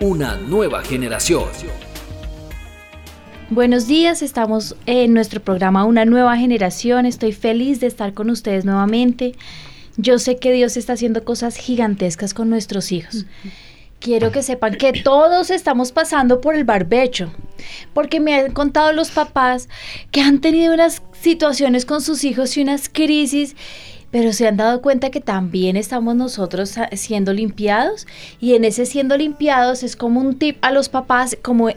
Una nueva generación. Buenos días, estamos en nuestro programa Una nueva generación. Estoy feliz de estar con ustedes nuevamente. Yo sé que Dios está haciendo cosas gigantescas con nuestros hijos quiero que sepan que todos estamos pasando por el barbecho, porque me han contado los papás que han tenido unas situaciones con sus hijos y unas crisis pero se han dado cuenta que también estamos nosotros siendo limpiados y en ese siendo limpiados es como un tip a los papás, como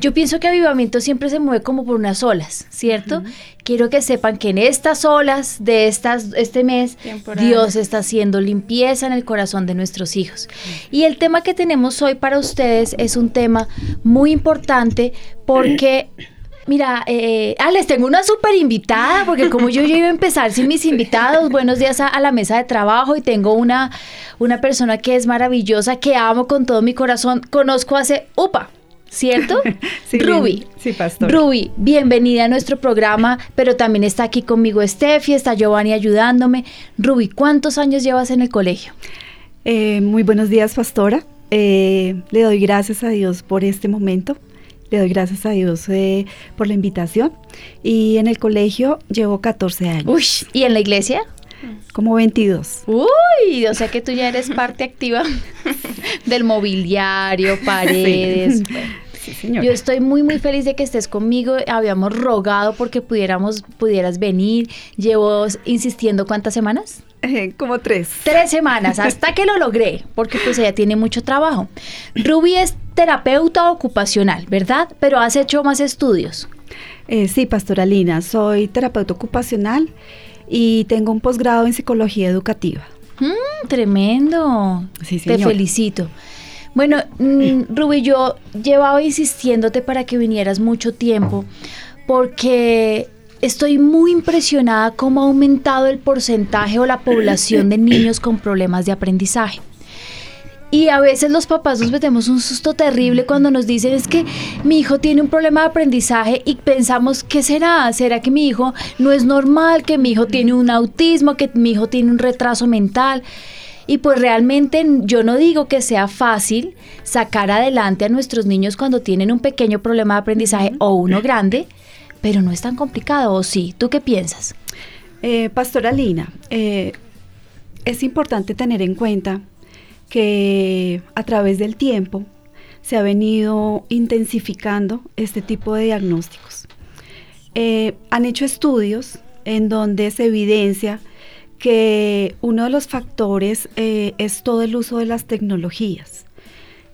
yo pienso que avivamiento siempre se mueve como por unas olas, ¿cierto? Quiero que sepan que en estas olas de estas, este mes Dios está haciendo limpieza en el corazón de nuestros hijos. Y el tema que tenemos hoy para ustedes es un tema muy importante porque Mira, eh, ah, les tengo una súper invitada, porque como yo, yo iba a empezar sin mis invitados, buenos días a, la mesa de trabajo y tengo una, una persona que es maravillosa, que amo con todo mi corazón, conozco hace, upa, ¿cierto? sí, Ruby. Sí, pastor. Ruby, bienvenida a nuestro programa, pero también está aquí conmigo Steffi, está Giovanni ayudándome. Ruby, ¿cuántos años llevas en el colegio? Eh, muy buenos días, pastora. Eh, le doy gracias a Dios por este momento le doy gracias a Dios eh, por la invitación. Y en el colegio llevo 14 años. Uy, ¿y en la iglesia? Como 22. Uy, o sea que tú ya eres parte activa del mobiliario, paredes. Sí. Yo estoy muy muy feliz de que estés conmigo. Habíamos rogado porque pudiéramos pudieras venir. Llevo insistiendo cuántas semanas? Eh, como tres. Tres semanas, hasta que lo logré, porque pues ella tiene mucho trabajo. Ruby es terapeuta ocupacional, ¿verdad? Pero has hecho más estudios. Eh, sí, pastoralina, soy terapeuta ocupacional y tengo un posgrado en psicología educativa. Mm, tremendo. Sí, Te felicito. Bueno, mm, Ruby, yo llevaba insistiéndote para que vinieras mucho tiempo porque estoy muy impresionada cómo ha aumentado el porcentaje o la población de niños con problemas de aprendizaje. Y a veces los papás nos metemos un susto terrible cuando nos dicen es que mi hijo tiene un problema de aprendizaje y pensamos, ¿qué será? ¿Será que mi hijo no es normal? ¿Que mi hijo tiene un autismo? ¿Que mi hijo tiene un retraso mental? Y pues realmente yo no digo que sea fácil sacar adelante a nuestros niños cuando tienen un pequeño problema de aprendizaje o uno grande, pero no es tan complicado, ¿o sí? ¿Tú qué piensas? Eh, Pastora Lina, eh, es importante tener en cuenta que a través del tiempo se ha venido intensificando este tipo de diagnósticos. Eh, han hecho estudios en donde se evidencia que uno de los factores eh, es todo el uso de las tecnologías.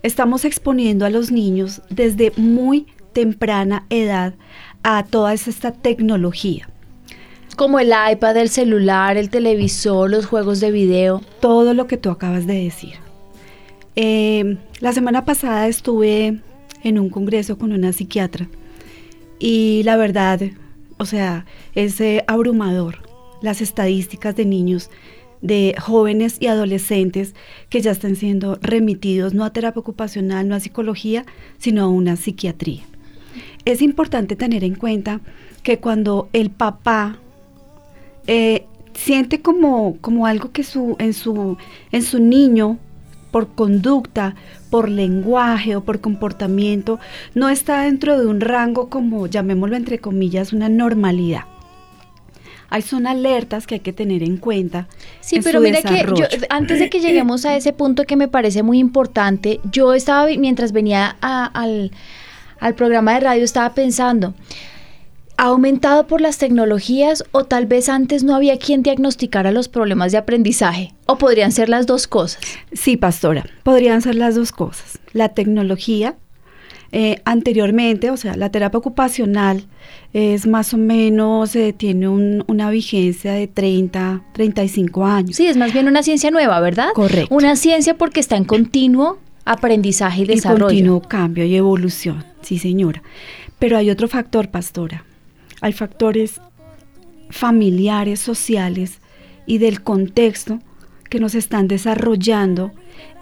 Estamos exponiendo a los niños desde muy temprana edad a toda esta tecnología. Como el iPad, el celular, el televisor, los juegos de video. Todo lo que tú acabas de decir. Eh, la semana pasada estuve en un congreso con una psiquiatra y la verdad, o sea, es eh, abrumador las estadísticas de niños, de jóvenes y adolescentes que ya están siendo remitidos no a terapia ocupacional, no a psicología, sino a una psiquiatría. Es importante tener en cuenta que cuando el papá eh, siente como, como algo que su, en, su, en su niño por conducta, por lenguaje o por comportamiento, no está dentro de un rango como, llamémoslo entre comillas, una normalidad. Hay son alertas que hay que tener en cuenta. Sí, pero mira que antes de que lleguemos a ese punto que me parece muy importante, yo estaba, mientras venía al, al programa de radio, estaba pensando, ¿Ha aumentado por las tecnologías o tal vez antes no había quien diagnosticara los problemas de aprendizaje? ¿O podrían ser las dos cosas? Sí, pastora, podrían ser las dos cosas. La tecnología, eh, anteriormente, o sea, la terapia ocupacional es más o menos, eh, tiene una vigencia de 30, 35 años. Sí, es más bien una ciencia nueva, ¿verdad? Correcto. Una ciencia porque está en continuo aprendizaje y Y desarrollo. continuo cambio y evolución, sí señora. Pero hay otro factor, pastora. Hay factores familiares, sociales y del contexto que nos están desarrollando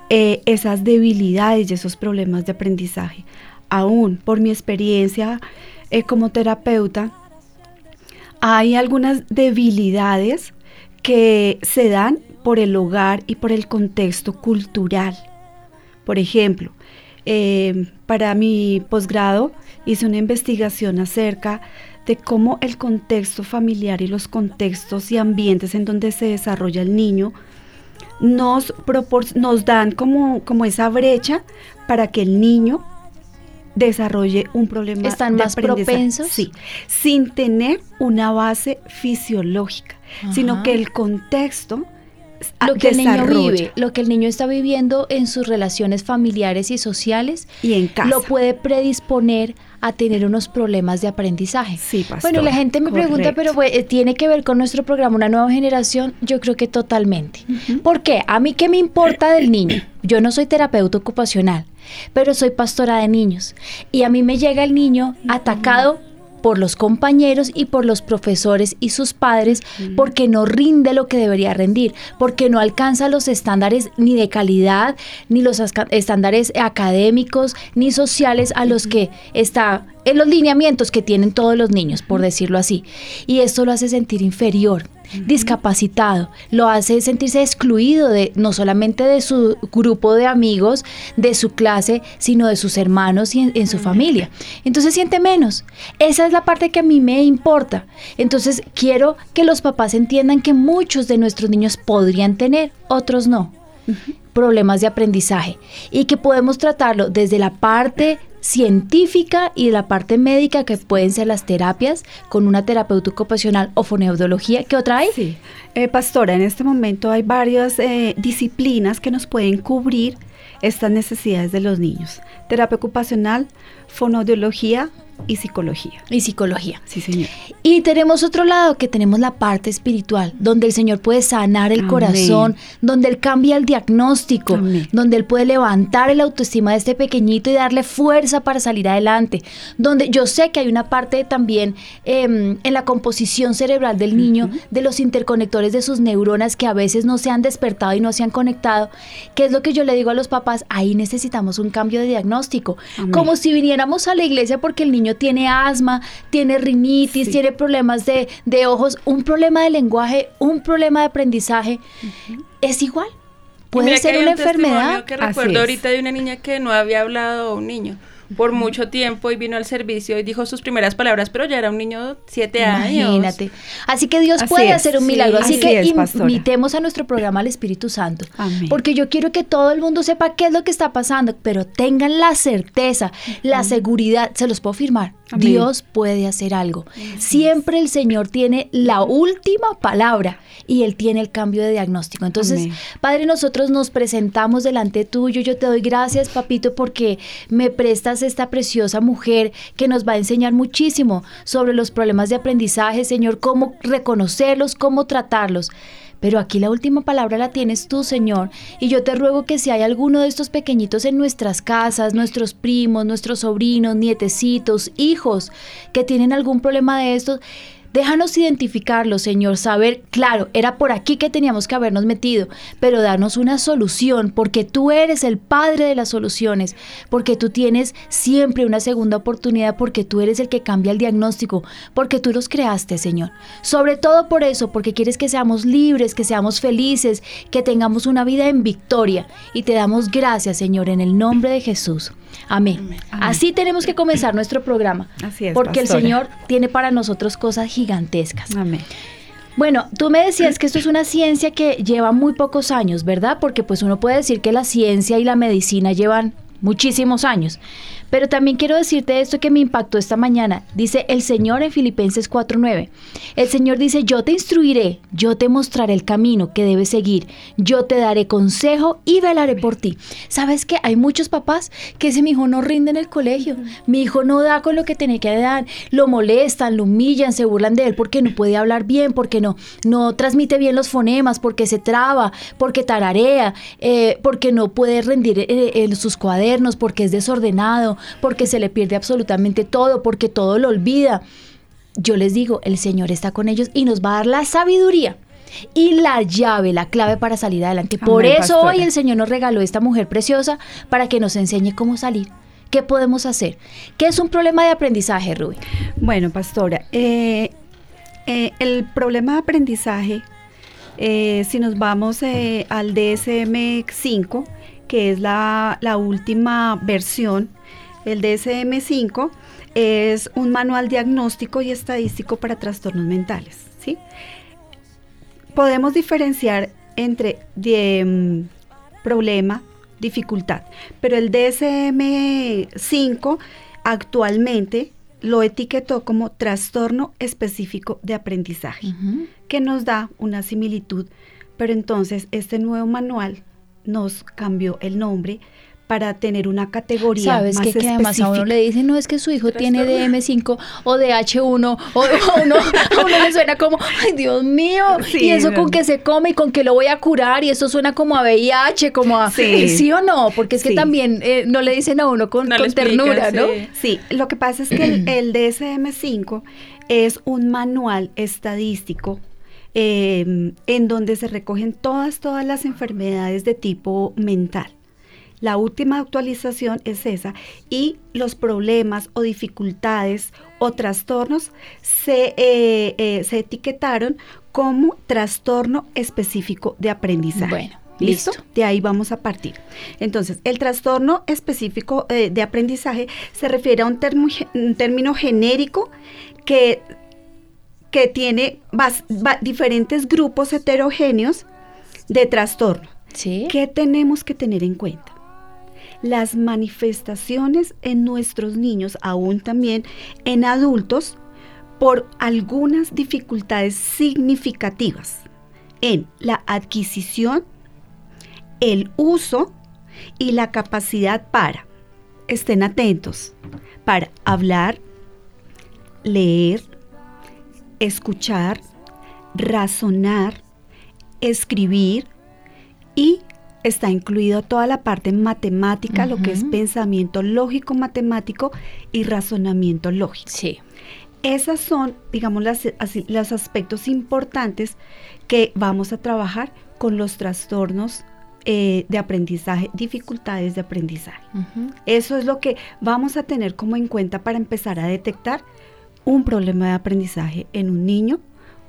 eh, esas debilidades y esos problemas de aprendizaje. Aún por mi experiencia eh, como terapeuta, hay algunas debilidades que se dan por el hogar y por el contexto cultural. Por ejemplo, eh, para mi posgrado hice una investigación acerca de cómo el contexto familiar y los contextos y ambientes en donde se desarrolla el niño nos, nos dan como, como esa brecha para que el niño desarrolle un problema ¿Están de más aprendizaje. propensos? Sí, sin tener una base fisiológica, sino que el contexto lo que el niño vive, lo que el niño está viviendo en sus relaciones familiares y sociales, y en casa. lo puede predisponer a tener unos problemas de aprendizaje. Sí, pastora, Bueno, la gente me pregunta, pero pues, eh, ¿tiene que ver con nuestro programa Una Nueva Generación? Yo creo que totalmente. ¿Por qué? A mí qué me importa del niño. Yo no soy terapeuta ocupacional, pero soy pastora de niños. Y a mí me llega el niño atacado por los compañeros y por los profesores y sus padres porque no rinde lo que debería rendir, porque no alcanza los estándares ni de calidad, ni los estándares académicos, ni sociales a los que está en los lineamientos que tienen todos los niños, por decirlo así. Y esto lo hace sentir inferior, discapacitado, lo hace sentirse excluido de no solamente de su grupo de amigos, de su clase, sino de sus hermanos y en, en su familia. Entonces siente menos. Esa es la parte que a mí me importa. Entonces quiero que los papás entiendan que muchos de nuestros niños podrían tener, otros no problemas de aprendizaje y que podemos tratarlo desde la parte científica y de la parte médica que pueden ser las terapias con una terapeuta ocupacional o foneaudiología. ¿Qué otra hay? Sí. Eh, pastora, en este momento hay varias eh, disciplinas que nos pueden cubrir estas necesidades de los niños. Terapia ocupacional, fonoaudiología y psicología. Y psicología. Sí, señor. Y tenemos otro lado que tenemos la parte espiritual, donde el Señor puede sanar el Amén. corazón, donde Él cambia el diagnóstico, Amén. donde Él puede levantar el autoestima de este pequeñito y darle fuerza para salir adelante. Donde yo sé que hay una parte también em, en la composición cerebral del niño, de los interconectores de sus neuronas que a veces no se han despertado y no se han conectado, que es lo que yo le digo a los papás, ahí necesitamos un cambio de diagnóstico. Amén. Como si viniéramos a la iglesia porque el niño tiene asma, tiene rinitis, Sí. tiene problemas de, de ojos, un problema de lenguaje, un problema de aprendizaje, es igual. Puede ser hay una un enfermedad. que Así recuerdo ahorita de una niña que no había hablado a un niño por mucho tiempo y vino al servicio y dijo sus primeras palabras, pero ya era un niño de siete años. Imagínate. Así que Dios Así puede es, hacer un sí, milagro. Así, así que es, invitemos a nuestro programa al Espíritu Santo. Amén. Porque yo quiero que todo el mundo sepa qué es lo que está pasando, pero tengan la certeza, la seguridad, se los puedo firmar. Amén. Dios puede hacer algo. Siempre el Señor tiene la última palabra y Él tiene el cambio de diagnóstico. Entonces, Amén. Padre, nosotros nos presentamos delante tuyo. Yo te doy gracias, papito, porque me prestas esta preciosa mujer que nos va a enseñar muchísimo sobre los problemas de aprendizaje, Señor, cómo reconocerlos, cómo tratarlos. Pero aquí la última palabra la tienes tú, Señor. Y yo te ruego que si hay alguno de estos pequeñitos en nuestras casas, nuestros primos, nuestros sobrinos, nietecitos, hijos, que tienen algún problema de estos, Déjanos identificarlo, Señor, saber, claro, era por aquí que teníamos que habernos metido, pero darnos una solución, porque tú eres el Padre de las soluciones, porque tú tienes siempre una segunda oportunidad, porque tú eres el que cambia el diagnóstico, porque tú los creaste, Señor. Sobre todo por eso, porque quieres que seamos libres, que seamos felices, que tengamos una vida en victoria. Y te damos gracias, Señor, en el nombre de Jesús. Amén. Así tenemos que comenzar nuestro programa. Así es, Porque pastora. el Señor tiene para nosotros cosas gigantescas. Amén. Bueno, tú me decías que esto es una ciencia que lleva muy pocos años, ¿verdad? Porque pues uno puede decir que la ciencia y la medicina llevan muchísimos años. Pero también quiero decirte esto que me impactó esta mañana. Dice el Señor en Filipenses 4:9. El Señor dice, yo te instruiré, yo te mostraré el camino que debes seguir, yo te daré consejo y velaré por ti. ¿Sabes que hay muchos papás que dicen, mi hijo no rinde en el colegio, mi hijo no da con lo que tiene que dar, lo molestan, lo humillan, se burlan de él porque no puede hablar bien, porque no, no transmite bien los fonemas, porque se traba, porque tararea, eh, porque no puede rendir eh, en sus cuadernos, porque es desordenado, porque se le pierde absolutamente todo, porque todo lo olvida. Yo les digo, el Señor está con ellos y nos va a dar la sabiduría y la llave, la clave para salir adelante. Por eso pastora. hoy el Señor nos regaló esta mujer preciosa para que nos enseñe cómo salir. ¿Qué podemos hacer? ¿Qué es un problema de aprendizaje, Rubí? Bueno, pastora, eh, eh, el problema de aprendizaje, eh, si nos vamos eh, al DSM-5, que es la, la última versión, el DSM-5 es un manual diagnóstico y estadístico para trastornos mentales, ¿sí? Podemos diferenciar entre de, problema, dificultad, pero el DSM-5 actualmente lo etiquetó como trastorno específico de aprendizaje, que nos da una similitud, pero entonces este nuevo manual nos cambió el nombre para tener una categoría Sabes más que, que además a uno le dicen, no es que su hijo tiene DM5 o DH1, o o uno, a uno le suena como, ay Dios mío, Sí, y eso no. con que se come y con que lo voy a curar, y eso suena como a VIH, como a... Sí. ¿Sí, o no? Porque es que Sí. también eh, no le dicen a uno con, No ternura, ¿no? sí. Sí, lo que pasa es que el, el DSM-5 es un manual estadístico eh, en donde se recogen todas, todas las enfermedades de tipo mental. La última actualización es esa y los problemas o dificultades o trastornos se, eh, eh, se etiquetaron como trastorno específico de aprendizaje. Bueno, ¿Listo? De ahí vamos a partir. Entonces, el trastorno específico eh, de aprendizaje se refiere a un, termo ge- un término genérico que, que tiene bas- ba- diferentes grupos heterogéneos de trastorno. Sí. ¿Qué tenemos que tener en cuenta? Las manifestaciones en nuestros niños, aún también en adultos, por algunas dificultades significativas en la adquisición, el uso y la capacidad para, estén atentos, para hablar, leer, escuchar, razonar, escribir y está incluido toda la parte matemática, lo que es pensamiento lógico matemático y razonamiento lógico. Sí. Esas son, digamos, las, así, los aspectos importantes que vamos a trabajar con los trastornos eh, de aprendizaje, dificultades de aprendizaje. Eso es lo que vamos a tener como en cuenta para empezar a detectar un problema de aprendizaje en un niño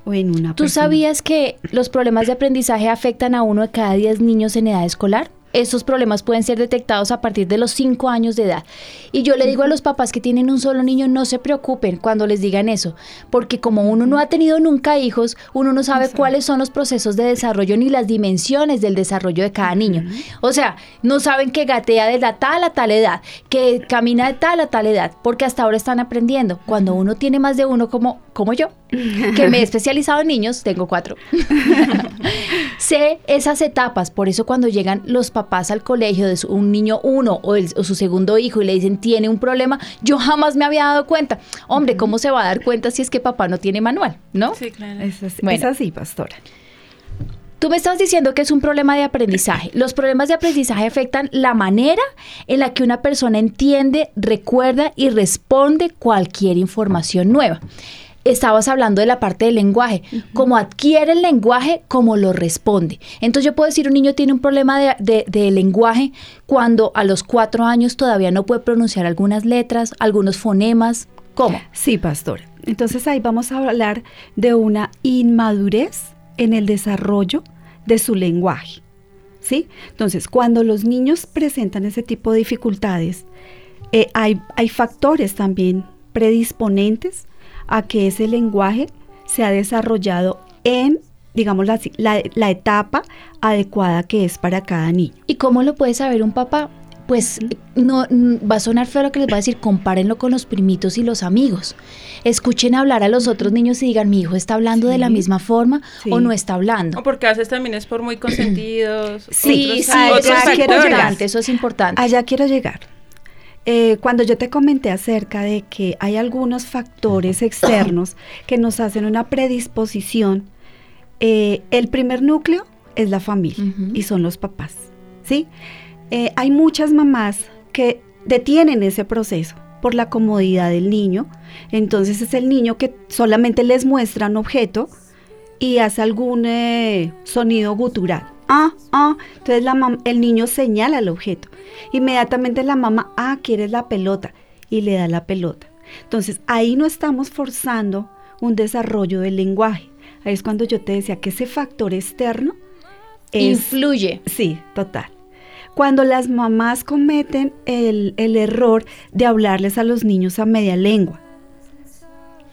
o en una ¿Tú persona. sabías que los problemas de aprendizaje afectan a uno de cada 10 niños en edad escolar? Estos problemas pueden ser detectados a partir de los 5 años de edad. Y yo le digo a los papás que tienen un solo niño, no se preocupen cuando les digan eso, porque como uno no ha tenido nunca hijos, uno no sabe cuáles son los procesos de desarrollo ni las dimensiones del desarrollo de cada niño. O sea, no saben que gatea de la tal a tal edad, que camina de tal a tal edad, porque hasta ahora están aprendiendo. Cuando uno tiene más de uno como, como yo, que me he especializado en niños, tengo cuatro. sé esas etapas, por eso cuando llegan los papás al colegio de su- un niño uno o, el- o su segundo hijo y le dicen tiene un problema, yo jamás me había dado cuenta. Hombre, ¿cómo se va a dar cuenta si es que papá no tiene manual? ¿No? Sí, claro. Es, así- Bueno. es así, pastora. Tú me estás diciendo que es un problema de aprendizaje. Los problemas de aprendizaje afectan la manera en la que una persona entiende, recuerda y responde cualquier información nueva. Estabas hablando de la parte del lenguaje, cómo adquiere el lenguaje, cómo lo responde. Entonces yo puedo decir, un niño tiene un problema de, de- de lenguaje cuando a los cuatro años todavía no puede pronunciar algunas letras, algunos fonemas. ¿Cómo? Sí, pastora. Entonces ahí vamos a hablar de una inmadurez en el desarrollo de su lenguaje. ¿Sí? Entonces, cuando los niños presentan ese tipo de dificultades, eh, hay, hay factores también predisponentes a que ese lenguaje se ha desarrollado en, digamos, la, la, la etapa adecuada que es para cada niño. ¿Y cómo lo puede saber un papá? pues no mm, va a sonar feo lo que les voy a decir, compárenlo con los primitos y los amigos. Escuchen hablar a los otros niños y digan, mi hijo está hablando de la misma forma Sí. o no está hablando. O porque a veces también es por muy consentidos. Sí, otros- sí, otros ya quiero importante, eso es importante. Allá quiero llegar. Eh, cuando yo te comenté acerca de que hay algunos factores externos que nos hacen una predisposición, eh, el primer núcleo es la familia y son los papás, ¿sí? Eh, hay muchas mamás que detienen ese proceso por la comodidad del niño, entonces es el niño que solamente les muestra un objeto y hace algún sonido gutural. Ah, ah, entonces la mam- el niño señala el objeto. Inmediatamente la mamá, ah, quieres la pelota y le da la pelota. Entonces ahí no estamos forzando un desarrollo del lenguaje. Ahí es cuando yo te decía que ese factor externo es... Influye. Sí, total. Cuando las mamás cometen el, el error de hablarles a los niños a media lengua.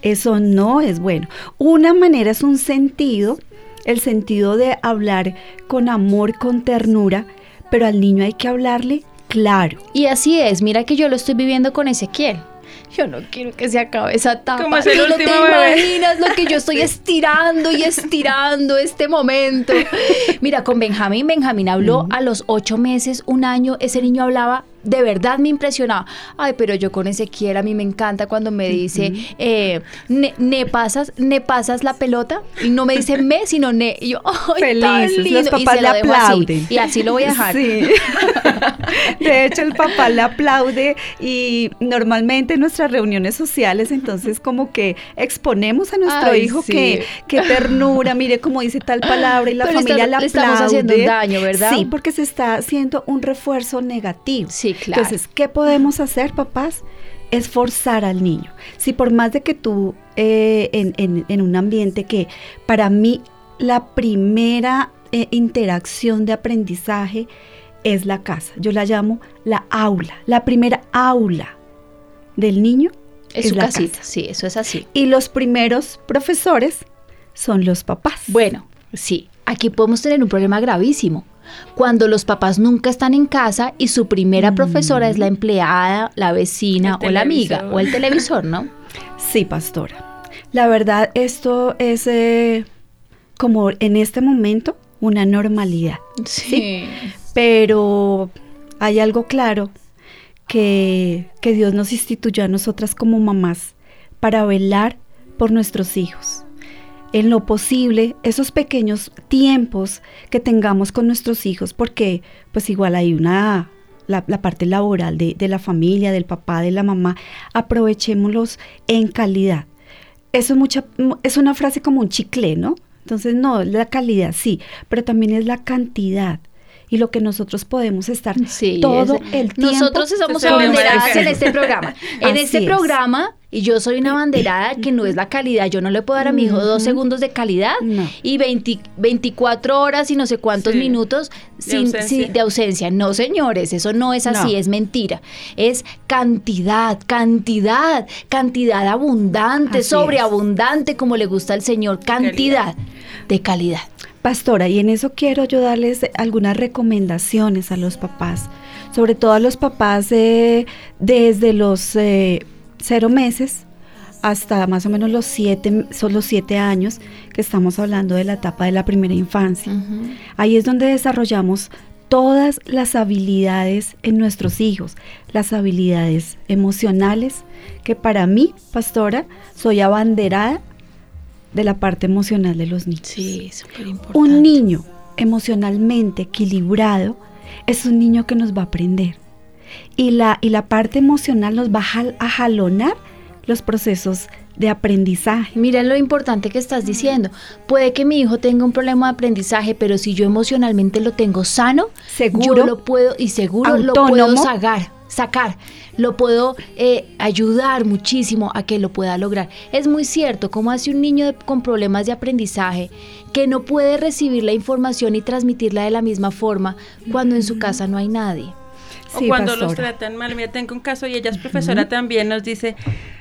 Eso no es bueno. Una manera es un sentido, el sentido de hablar con amor, con ternura, pero al niño hay que hablarle claro. Y así es, mira que yo lo estoy viviendo con Ezequiel. Yo no quiero que se acabe esa etapa. Como es el Tú no te bebé. imaginas lo que yo estoy estirando y estirando este momento. Mira, con Benjamín, Benjamín habló a los ocho meses, un año, ese niño hablaba, de verdad me impresionaba. Ay, pero yo con Ezequiel a mí me encanta cuando me dice, eh, ne, ne pasas, ne pasas la pelota, y no me dice me, sino ne. Y yo, ay, tan Felices, los lindo", y papás se le así. aplauden. Y así lo voy a dejar. Sí. De hecho, el papá le aplaude y normalmente en nuestras reuniones sociales, entonces como que exponemos a nuestro Ay, hijo sí. que, que ternura, mire cómo dice tal palabra y la Pero familia está- le le estamos aplaude. haciendo un daño, ¿verdad? Sí, porque se está haciendo un refuerzo negativo. Sí, claro. Entonces, ¿qué podemos hacer, papás? Es forzar al niño. Si por más de que tú eh, en, en- en un ambiente que para mí la primera eh, interacción de aprendizaje es la casa, yo la llamo la aula, la primera aula del niño Es su la casita, casa. sí, eso es así. Y los primeros profesores son los papás. Bueno, sí, aquí podemos tener un problema gravísimo. Cuando los papás nunca están en casa y su primera profesora es la empleada, la vecina El o la amiga o el televisor, ¿no? Sí, pastora. La verdad, esto es eh, como en este momento una normalidad. Sí. Pero hay algo claro que, que Dios nos instituyó a nosotras como mamás para velar por nuestros hijos. En lo posible, esos pequeños tiempos que tengamos con nuestros hijos, porque pues igual hay una, la, parte laboral de, de la familia, del papá, de la mamá, aprovechémoslos en calidad. Eso es, mucha, es una frase como un chicle, ¿no? Entonces, no, la calidad sí, pero también es la cantidad y lo que nosotros podemos estar Sí, todo es- el tiempo. Nosotros somos abanderadas de- en este programa. En Así este es. programa, y yo soy una abanderada que no es la calidad. Yo no le puedo dar a mi hijo dos Ujú. segundos de calidad No. y 20 24 horas y no sé cuántos Sí. minutos De sin, ausencia. sin- de ausencia. No, señores, eso no es así, No. es mentira. Es cantidad, cantidad, cantidad abundante, Así es. sobreabundante, como le gusta al Señor. Cantidad de calidad. Pastora, y en eso quiero yo darles algunas recomendaciones a los papás, sobre todo a los papás eh, desde los eh, cero meses hasta más o menos los siete, son los siete años que estamos hablando de la etapa de la primera infancia. Ahí es donde desarrollamos todas las habilidades en nuestros hijos, las habilidades emocionales, que para mí, pastora, soy abanderada de la parte emocional de los niños. Sí, súper importante. Un niño emocionalmente equilibrado es un niño que nos va a aprender. Y la, y la parte emocional nos va a, jal- a jalonar los procesos de aprendizaje. Mira lo importante que estás diciendo. Puede que mi hijo tenga un problema de aprendizaje, pero si yo emocionalmente lo tengo sano, Seguro. yo lo puedo y seguro lo puedo Autónomo. sacar, sacar. Lo puedo eh, ayudar muchísimo a que lo pueda lograr. Es muy cierto, como hace un niño de- con problemas de aprendizaje que no puede recibir la información y transmitirla de la misma forma cuando en su casa no hay nadie. O Sí, cuando los tratan mal. Mira, tengo un caso y ella es profesora también, nos dice,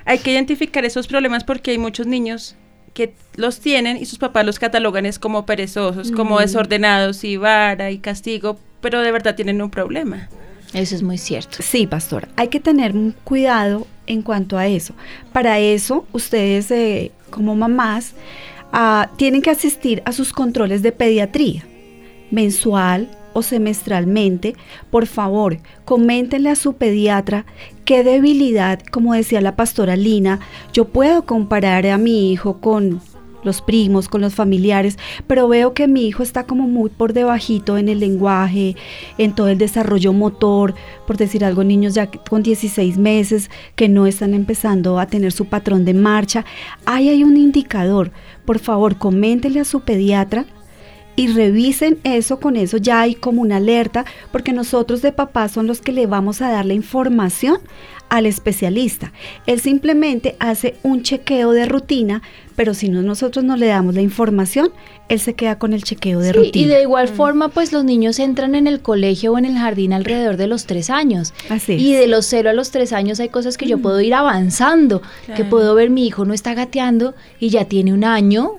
hay que identificar esos problemas porque hay muchos niños que los tienen y sus papás los catalogan es como perezosos, como desordenados y vara y castigo, pero de verdad tienen un problema. Eso es muy cierto. Sí, pastor, hay que tener cuidado en cuanto a eso. Para eso, ustedes eh, como mamás ah, tienen que asistir a sus controles de pediatría mensual o semestralmente. Por favor, coméntenle a su pediatra qué debilidad, como decía la pastora Lina, yo puedo comparar a mi hijo con los primos, con los familiares, pero veo que mi hijo está como muy por debajito en el lenguaje, en todo el desarrollo motor, por decir algo, niños ya con 16 meses que no están empezando a tener su patrón de marcha. Ahí hay un indicador. Por favor, coméntele a su pediatra y revisen eso, con eso ya hay como una alerta, porque nosotros de papá son los que le vamos a dar la información al especialista. Él simplemente hace un chequeo de rutina, pero si no nosotros no le damos la información, él se queda con el chequeo de Sí, rutina. y de igual forma, pues los niños entran en el colegio o en el jardín alrededor de los tres años. Así Y es. de los cero a los tres años hay cosas que yo puedo ir avanzando, que puedo ver mi hijo no está gateando y ya tiene un año.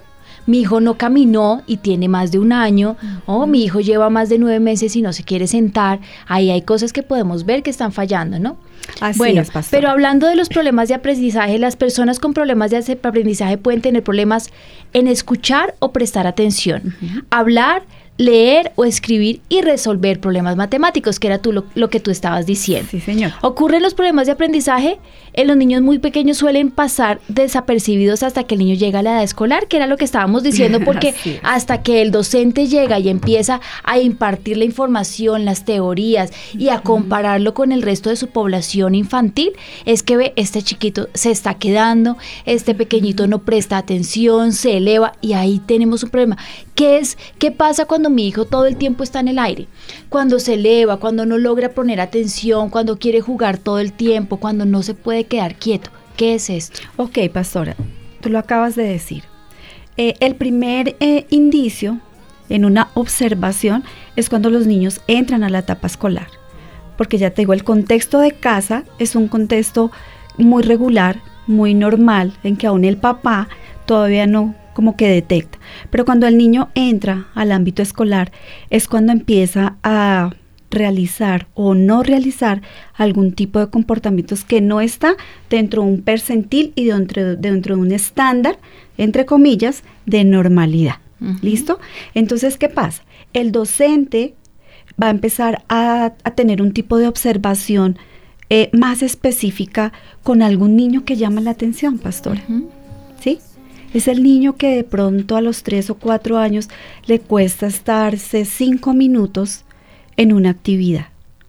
Mi hijo no caminó y tiene más de un año, o mi hijo lleva más de nueve meses y no se quiere sentar. Ahí hay cosas que podemos ver que están fallando, ¿no? Así bueno, es, pero hablando de los problemas de aprendizaje, las personas con problemas de aprendizaje pueden tener problemas en escuchar o prestar atención, hablar, leer o escribir y resolver problemas matemáticos, que era tú lo, lo que tú estabas diciendo. Sí, señor. Ocurren los problemas de aprendizaje, en los niños muy pequeños suelen pasar desapercibidos hasta que el niño llega a la edad escolar, que era lo que estábamos diciendo, porque es. hasta que el docente llega y empieza a impartir la información, las teorías y a compararlo con el resto de su población infantil, es que ve, este chiquito se está quedando, este pequeñito no presta atención, se eleva y ahí tenemos un problema. ¿Qué es? ¿Qué pasa cuando mi hijo todo el tiempo está en el aire? Cuando se eleva, cuando no logra poner atención, cuando quiere jugar todo el tiempo, cuando no se puede quedar quieto. ¿Qué es esto? Ok, pastora, tú lo acabas de decir. Eh, el primer eh, indicio en una observación es cuando los niños entran a la etapa escolar. Porque ya te digo, el contexto de casa es un contexto muy regular, muy normal, en que aún el papá todavía no como que detecta. Pero cuando el niño entra al ámbito escolar es cuando empieza a realizar o no realizar algún tipo de comportamientos que no está dentro de un percentil y dentro, dentro de un estándar, entre comillas, de normalidad. ¿Listo? Entonces, ¿qué pasa? El docente va a empezar a, a tener un tipo de observación eh, más específica con algún niño que llama la atención, pastora. ¿sí? Es el niño que de pronto a los tres o cuatro años le cuesta estarse cinco minutos en una actividad.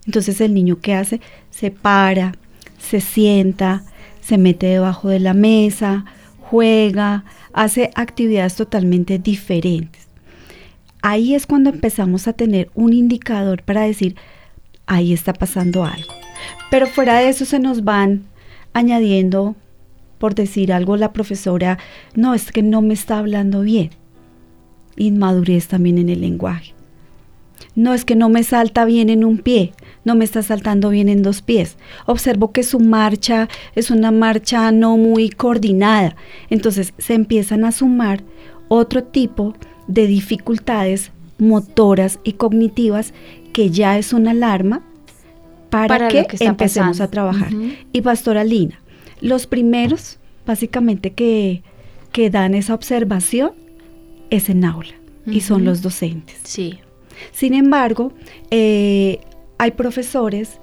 Entonces el niño que hace se para, se sienta, se mete debajo de la mesa, juega, hace actividades totalmente diferentes. Ahí es cuando empezamos a tener un indicador para decir, ahí está pasando algo. Pero fuera de eso se nos van añadiendo por decir algo la profesora, no, es que no me está hablando bien. Inmadurez también en el lenguaje. No es que no me salta bien en un pie, no me está saltando bien en dos pies. Observo que su marcha es una marcha no muy coordinada. Entonces se empiezan a sumar otro tipo de dificultades motoras y cognitivas que ya es una alarma para, que, empecemos pasando. a trabajar. Y Pastora Lina, los primeros, básicamente, que, que dan esa observación es en aula y son los docentes. Sí. Sin embargo, eh, hay profesores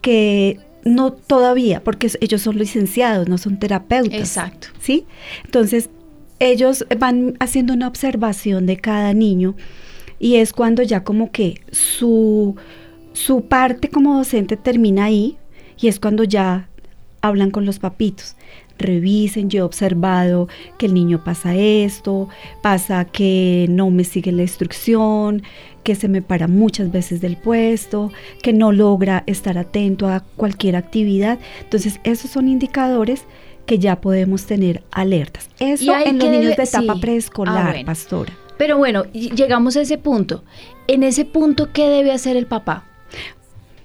que no todavía, porque ellos son licenciados, no son terapeutas. Exacto. ¿Sí? Entonces, ellos van haciendo una observación de cada niño y es cuando ya como que su, su parte como docente termina ahí y es cuando ya hablan con los papitos. Revisen, yo he observado que el niño pasa esto, pasa que no me sigue la instrucción, que se me para muchas veces del puesto, que no logra estar atento a cualquier actividad. Entonces, esos son indicadores que ya podemos tener alertas. Eso en los niños de etapa sí. preescolar, Ah, bueno. pastora. Pero bueno, llegamos a ese punto. En ese punto, ¿qué debe hacer el papá?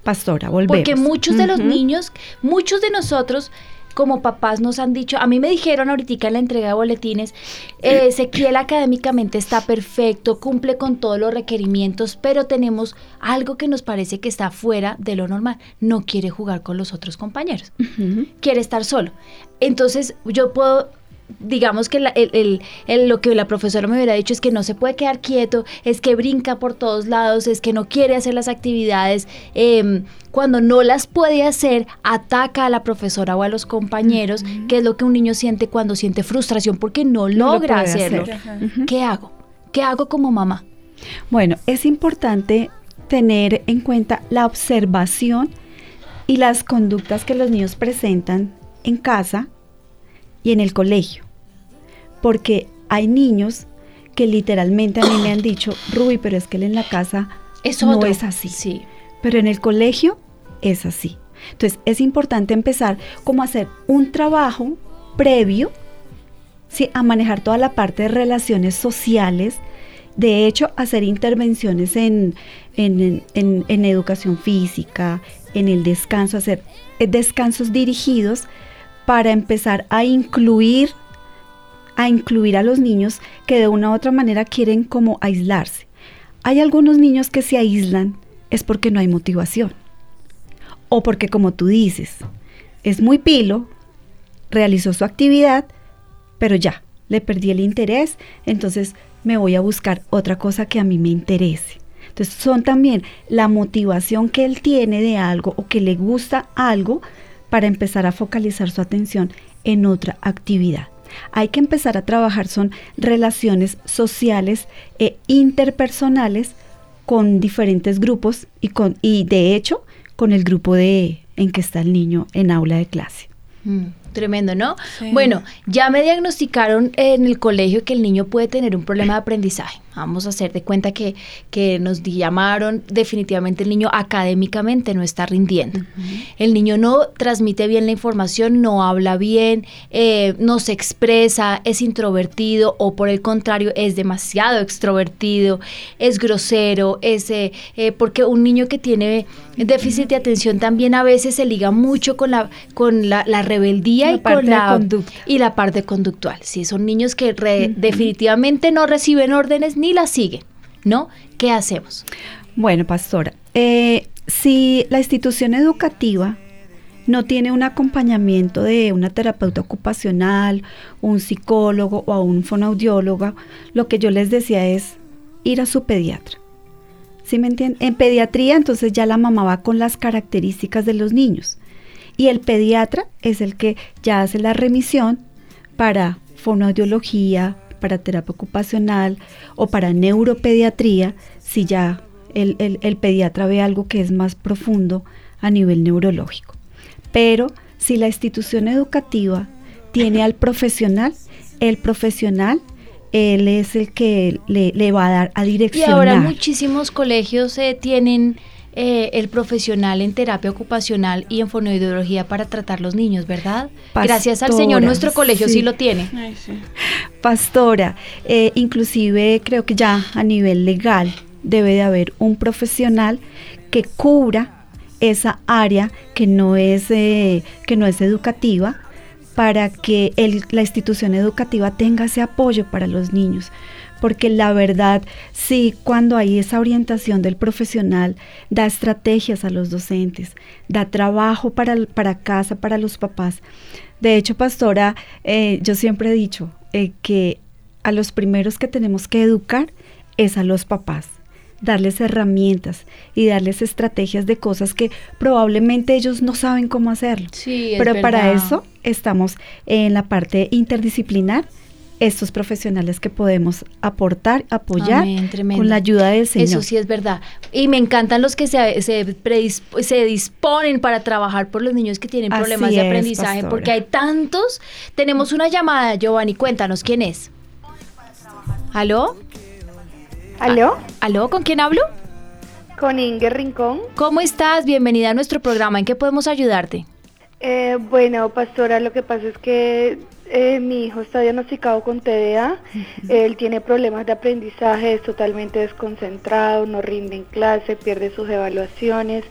Pastora, volvemos. Porque muchos de los niños, muchos de nosotros como papás nos han dicho, a mí me dijeron ahorita en la entrega de boletines, eh, Ezequiel académicamente está perfecto, cumple con todos los requerimientos, pero tenemos algo que nos parece que está fuera de lo normal. No quiere jugar con los otros compañeros, quiere estar solo. Entonces yo puedo digamos que lo que la profesora me hubiera dicho es que no se puede quedar quieto, es que brinca por todos lados, es que no quiere hacer las actividades. Em, cuando no las puede hacer, ataca a la profesora o a los compañeros, que es lo que un niño siente cuando siente frustración porque no logra hacerlo. ¿Qué hago? ¿Qué hago como mamá? Bueno, es importante tener en cuenta la observación y las conductas que los niños presentan en casa y en el colegio. Porque hay niños que literalmente a mí me han dicho, Ruby, pero es que él en la casa no es así. Sí. Pero en el colegio es así. Entonces es importante empezar como a hacer un trabajo previo ¿sí? a manejar toda la parte de relaciones sociales. De hecho, hacer intervenciones en, en, en educación física, en el descanso, hacer eh, descansos dirigidos para empezar a incluir a incluir a los niños que de una u otra manera quieren como aislarse. Hay algunos niños que se aíslan es porque no hay motivación. O porque como tú dices, es muy pilo, realizó su actividad, pero ya, le perdí el interés, entonces me voy a buscar otra cosa que a mí me interese. Entonces son también la motivación que él tiene de algo o que le gusta algo, para empezar a focalizar su atención en otra actividad. Hay que empezar a trabajar son relaciones sociales e interpersonales con diferentes grupos y con y de hecho con el grupo de en que está el niño en aula de clase. Mm. Tremendo, ¿no? Bueno, ya me diagnosticaron en el colegio que el niño puede tener un problema de aprendizaje. Vamos a hacer de cuenta que, que nos llamaron, definitivamente el niño académicamente no está rindiendo. El niño no transmite bien la información, no habla bien, eh, no se expresa, es introvertido o por el contrario es demasiado extrovertido, es grosero, es eh, eh, porque un niño que tiene déficit de atención también a veces se liga mucho con la, con la, rebeldía y con la y la parte conductual. Si son niños que definitivamente no reciben órdenes ni las siguen, ¿no? ¿Qué hacemos? Bueno, pastora, eh, si la institución educativa no tiene un acompañamiento de una terapeuta ocupacional, un psicólogo o un fonoaudiólogo, lo que yo les decía es ir a su pediatra. ¿Sí me entienden? En pediatría entonces ya la mamá va con las características de los niños. Y el pediatra es el que ya hace la remisión para fonoaudiología, para terapia ocupacional o para neuropediatría, si ya el, el, pediatra ve algo que es más profundo a nivel neurológico. Pero si la institución educativa tiene al profesional, el profesional él es el que le, le, va a dar a direccionar. Y ahora muchísimos colegios eh, tienen eh, el profesional en terapia ocupacional y en fonoideología para tratar los niños, ¿verdad? Gracias al Señor, nuestro colegio sí, lo tiene. Pastora, eh, inclusive creo que ya a nivel legal debe de haber un profesional que cubra esa área que no es, eh, que no es educativa para que la institución educativa tenga ese apoyo para los niños porque la verdad, sí, cuando hay esa orientación del profesional, da estrategias a los docentes, da trabajo para, para casa, para los papás. De hecho, pastora, eh, yo siempre he dicho eh, que a los primeros que tenemos que educar es a los papás darles herramientas y darles estrategias de cosas que probablemente ellos no saben cómo hacerlo. Sí, Pero para eso estamos en la parte interdisciplinar estos profesionales que podemos aportar, apoyar con la ayuda del Señor. Eso sí es verdad. Y me encantan los que se, se, se disponen para trabajar por los niños que tienen problemas de aprendizaje, porque hay tantos. Tenemos una llamada, Giovanni, cuéntanos quién es. ¿Aló? ¿Aló? ¿Aló? ¿Con quién hablo? Con Inge Rincón. ¿Cómo estás? Bienvenida a nuestro programa. ¿En qué podemos ayudarte? Eh, bueno, pastora, lo que pasa es que Eh, mi hijo está diagnosticado con TDA, él tiene problemas de aprendizaje, es totalmente desconcentrado, no rinde en clase, pierde sus evaluaciones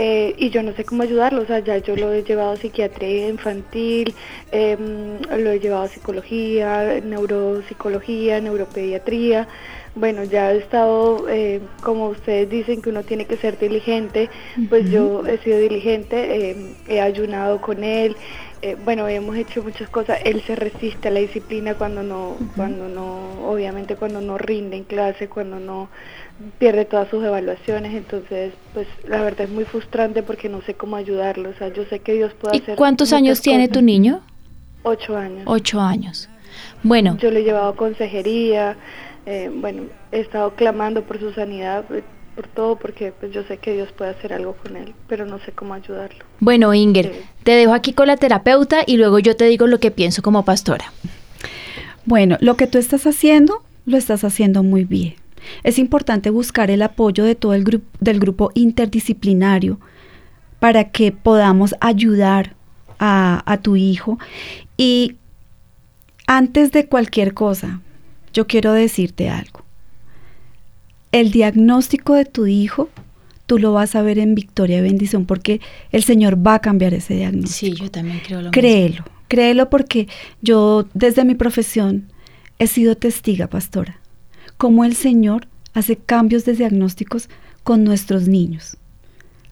eh, y yo no sé cómo ayudarlo, o sea, ya yo lo he llevado a psiquiatría infantil, em, lo he llevado a psicología, neuropsicología, neuropediatría, bueno, ya he estado, eh, como ustedes dicen que uno tiene que ser diligente, pues yo he sido diligente, em, he ayunado con él, eh, bueno, hemos hecho muchas cosas. Él se resiste a la disciplina cuando no, cuando no, obviamente cuando no rinde en clase, cuando no pierde todas sus evaluaciones. Entonces, pues la verdad es muy frustrante porque no sé cómo ayudarlo. O sea, yo sé que Dios puede ¿Y hacer. cuántos muchas años tiene cosas. tu niño? Ocho años. Ocho años. Bueno, Yo le he llevado consejería. eh, bueno, he estado clamando por su sanidad, eh, por todo, porque pues yo sé que Dios puede hacer algo con él, pero no sé cómo ayudarlo. bueno, Inger, Sí. te dejo aquí con la terapeuta y luego yo te digo lo que pienso como pastora. Bueno, lo que tú estás haciendo, lo estás haciendo muy bien. Es importante buscar el apoyo de todo el grupo del grupo interdisciplinario para que podamos ayudar a, a tu hijo. Y antes de cualquier cosa, yo quiero decirte algo. El diagnóstico de tu hijo, tú lo vas a ver en victoria y bendición porque el Señor va a cambiar ese diagnóstico. Sí, yo también creo lo Créelo, créelo porque yo desde mi profesión he sido testiga, pastora, cómo el Señor hace cambios de diagnósticos con nuestros niños.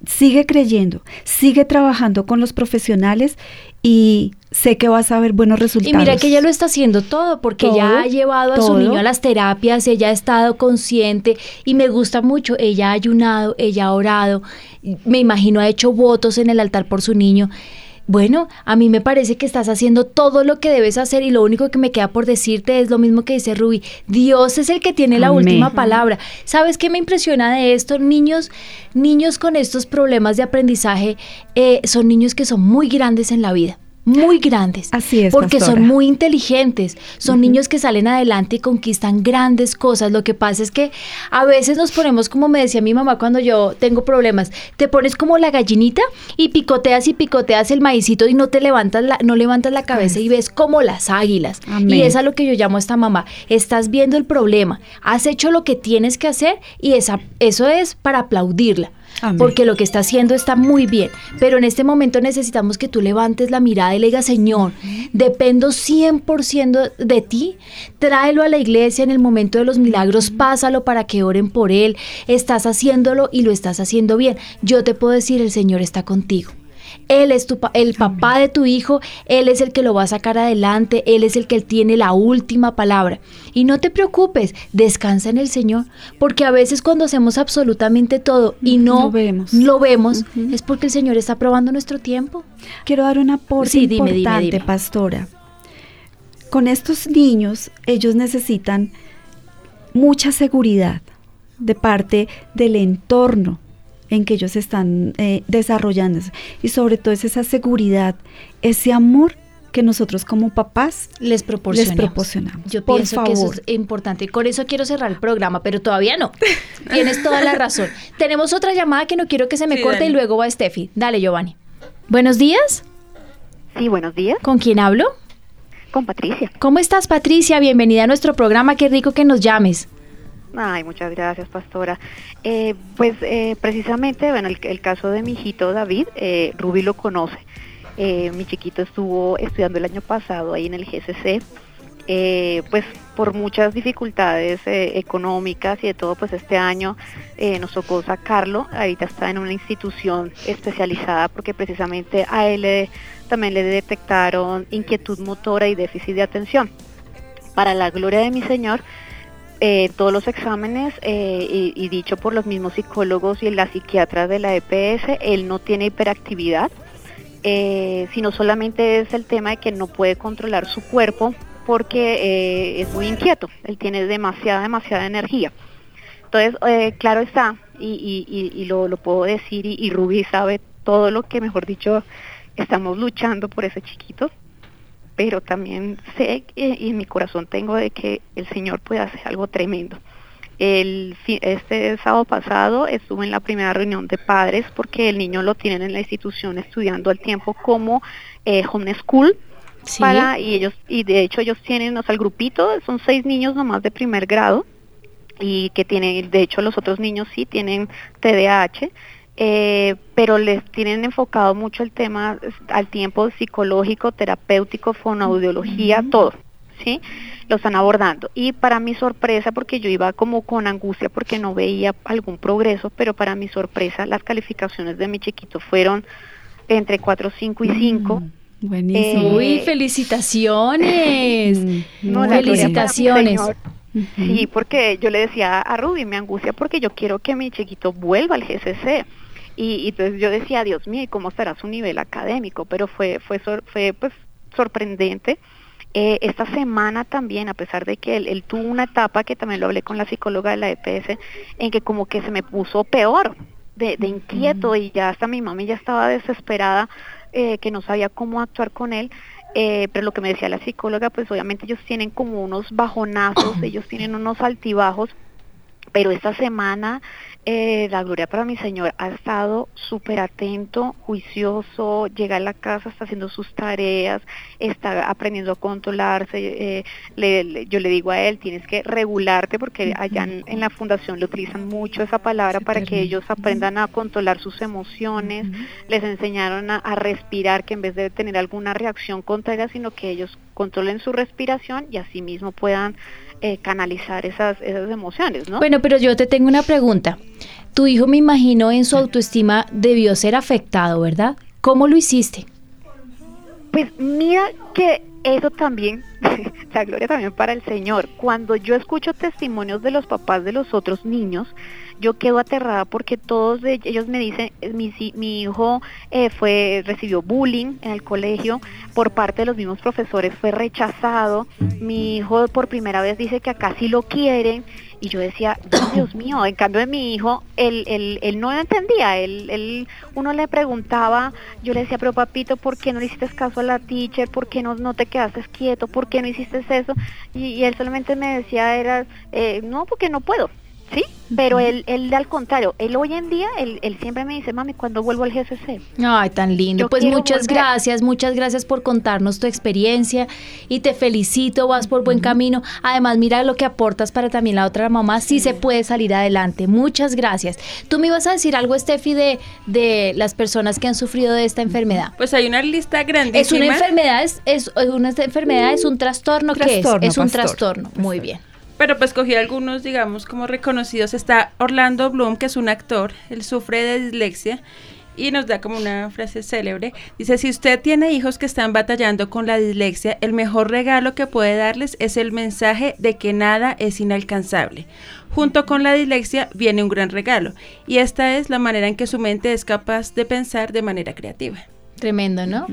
Sigue creyendo, sigue trabajando con los profesionales y sé que vas a ver buenos Y resultados. mira que ella lo está haciendo todo, porque Todo, ella ha llevado a su niño a las terapias, ella ha estado consciente y me gusta mucho, ella ha ayunado, ella ha orado, me imagino ha hecho votos en el altar por su niño. Bueno, a mí me parece que estás haciendo todo lo que debes hacer y lo único que me queda por decirte es lo mismo que dice Ruby. Dios es el que tiene la Amén. última palabra. ¿Sabes qué me impresiona de esto? Niños, niños con estos problemas de aprendizaje eh, son niños que son muy grandes en la vida. Muy grandes. Así es, Porque pastora. son muy inteligentes, son niños que salen adelante y conquistan grandes cosas. Lo que pasa es que a veces nos ponemos, como me decía mi mamá cuando yo tengo problemas, te pones como la gallinita y picoteas y picoteas el maicito y no te levantas la, no levantas la cabeza y ves como las águilas. Amén. Y es a lo que yo llamo a esta mamá. Estás viendo el problema, has hecho lo que tienes que hacer y esa, eso es para aplaudirla. Amén. Porque lo que está haciendo está muy bien, pero en este momento necesitamos que tú levantes la mirada y le digas, Señor, dependo 100% de ti, tráelo a la iglesia en el momento de los milagros, pásalo para que oren por él, estás haciéndolo y lo estás haciendo bien. Yo te puedo decir, el Señor está contigo. Él es tu pa- el papá de tu hijo, Él es el que lo va a sacar adelante, Él es el que tiene la última palabra. Y no te preocupes, descansa en el Señor, porque a veces cuando hacemos absolutamente todo y no Lo vemos. lo vemos, es porque el Señor está probando nuestro tiempo. Quiero dar un aporte Sí, dime, dime, importante, dime. pastora. Con estos niños, ellos necesitan mucha seguridad de parte del entorno en que ellos están eh, desarrollándose. Y sobre todo es esa seguridad, ese amor que nosotros como papás Les proporcionamos. les proporcionamos. Yo Por pienso que eso favor. es importante. Y con eso quiero cerrar el programa, pero todavía no. Tienes toda la razón. Tenemos otra llamada que no quiero que se me Sí, corte dale. y luego va Steffi. Dale, Giovanni. Buenos días. Sí, buenos días, ¿Con quién hablo? con Patricia. ¿Cómo estás, Patricia? Bienvenida a nuestro programa. Qué rico que nos llames. Ay, muchas gracias, pastora. Eh, pues eh, precisamente, bueno, el, caso de mi hijito David, eh, Ruby lo conoce. Eh, mi chiquito estuvo estudiando el año pasado ahí en el GCC. Pues por muchas dificultades económicas y de todo, pues este año nos tocó sacarlo. Ahorita está en una institución especializada porque precisamente a él también le detectaron inquietud motora y déficit de atención. Para la gloria de mi Señor, eh, todos los exámenes eh, y, dicho por los mismos psicólogos y la psiquiatra de la EPS, él no tiene hiperactividad, eh, sino solamente es el tema de que no puede controlar su cuerpo porque eh, es muy inquieto, él tiene demasiada, demasiada energía. Entonces, claro está, y, lo, puedo decir, y, y Ruby sabe todo lo que, mejor dicho, estamos luchando por ese chiquito, pero también sé que- y en mi corazón tengo de que el Señor puede hacer algo tremendo. El, este sábado pasado estuve en la primera reunión de padres porque el niño lo tienen en la institución estudiando al tiempo como eh, homeschool Sí. para y ellos y de hecho ellos tienen, o sea, el grupito son seis niños nomás de primer grado y que tienen, de hecho los otros niños sí tienen TDAH, eh, pero les tienen enfocado mucho el tema al tiempo psicológico, terapéutico, fonoaudiología, todo, ¿sí? Lo están abordando. Y para mi sorpresa, porque yo iba como con angustia porque no veía algún progreso, pero para mi sorpresa las calificaciones de mi chiquito fueron entre 4, 5 y 5. Buenísimo. Eh, Uy, felicitaciones. Mm, No, gloria para mi felicitaciones. Señor. Sí, porque yo le decía a Ruby, me angustia porque yo quiero que mi chiquito vuelva al GCC. Y, y entonces yo decía, Dios mío, ¿y cómo estará su nivel académico? Pero fue, fue, sor- fue pues sorprendente. Eh, esta semana también, a pesar de que él, él tuvo una etapa que también lo hablé con la psicóloga de la EPS, en que como que se me puso peor, de, de inquieto, y ya hasta mi mami ya estaba desesperada, eh, que no sabía cómo actuar con él. Eh, pero lo que me decía la psicóloga, pues obviamente ellos tienen como unos bajonazos, ellos tienen unos altibajos, pero esta semana eh, la gloria para mi Señor ha estado súper atento, juicioso, llega a la casa, está haciendo sus tareas, está aprendiendo a controlarse. eh, le- le- yo le digo a él, tienes que regularte porque allá en, en la fundación le utilizan mucho esa palabra para que ellos aprendan a controlar sus emociones. Les enseñaron a, a respirar, que en vez de tener alguna reacción contraria, sino que ellos controlen su respiración y así mismo puedan eh, canalizar esas, esas emociones, ¿no? Bueno, pero yo te tengo una pregunta. Tu hijo, me imagino, en su autoestima debió ser afectado, ¿verdad? ¿Cómo lo hiciste? Pues mira que eso también, la gloria también para el Señor. Cuando yo escucho testimonios de los papás de los otros niños, yo quedo aterrada porque todos ellos me dicen, eh, mi, mi hijo eh, fue recibió bullying en el colegio por parte de los mismos profesores, fue rechazado. Mi hijo por primera vez dice que acá sí lo quieren y yo decía, "Oh, Dios mío, en cambio de mi hijo, él, él, él no entendía, él, él, uno le preguntaba, yo le decía, pero papito, ¿por qué no le hiciste caso a la teacher? ¿Por qué no, no te quedaste quieto? ¿Por qué no hiciste eso? Y, y él solamente me decía, era, eh, no, porque no puedo. Sí, pero él, él al contrario, él hoy en día, él, él siempre me dice, mami, ¿cuándo vuelvo al GCC? Ay, tan lindo. Yo pues muchas volver. gracias, muchas gracias por contarnos tu experiencia y te felicito, vas por buen camino. Además, mira lo que aportas para también la otra mamá, sí se puede salir adelante. Muchas gracias. Tú me ibas a decir algo, Steffi, de, de las personas que han sufrido de esta enfermedad. Pues hay una lista grandísima. ¿Es una enfermedad? ¿Es, es una enfermedad? ¿Es un trastorno? ¿Qué es? Trastorno, Es un pastor. trastorno. Muy bien. Pero pues cogí algunos, digamos, como reconocidos. Está Orlando Bloom, que es un actor. Él sufre de dislexia y nos da como una frase célebre. Dice, si usted tiene hijos que están batallando con la dislexia, el mejor regalo que puede darles es el mensaje de que nada es inalcanzable. Junto con la dislexia viene un gran regalo. Y esta es la manera en que su mente es capaz de pensar de manera creativa. Tremendo, ¿no?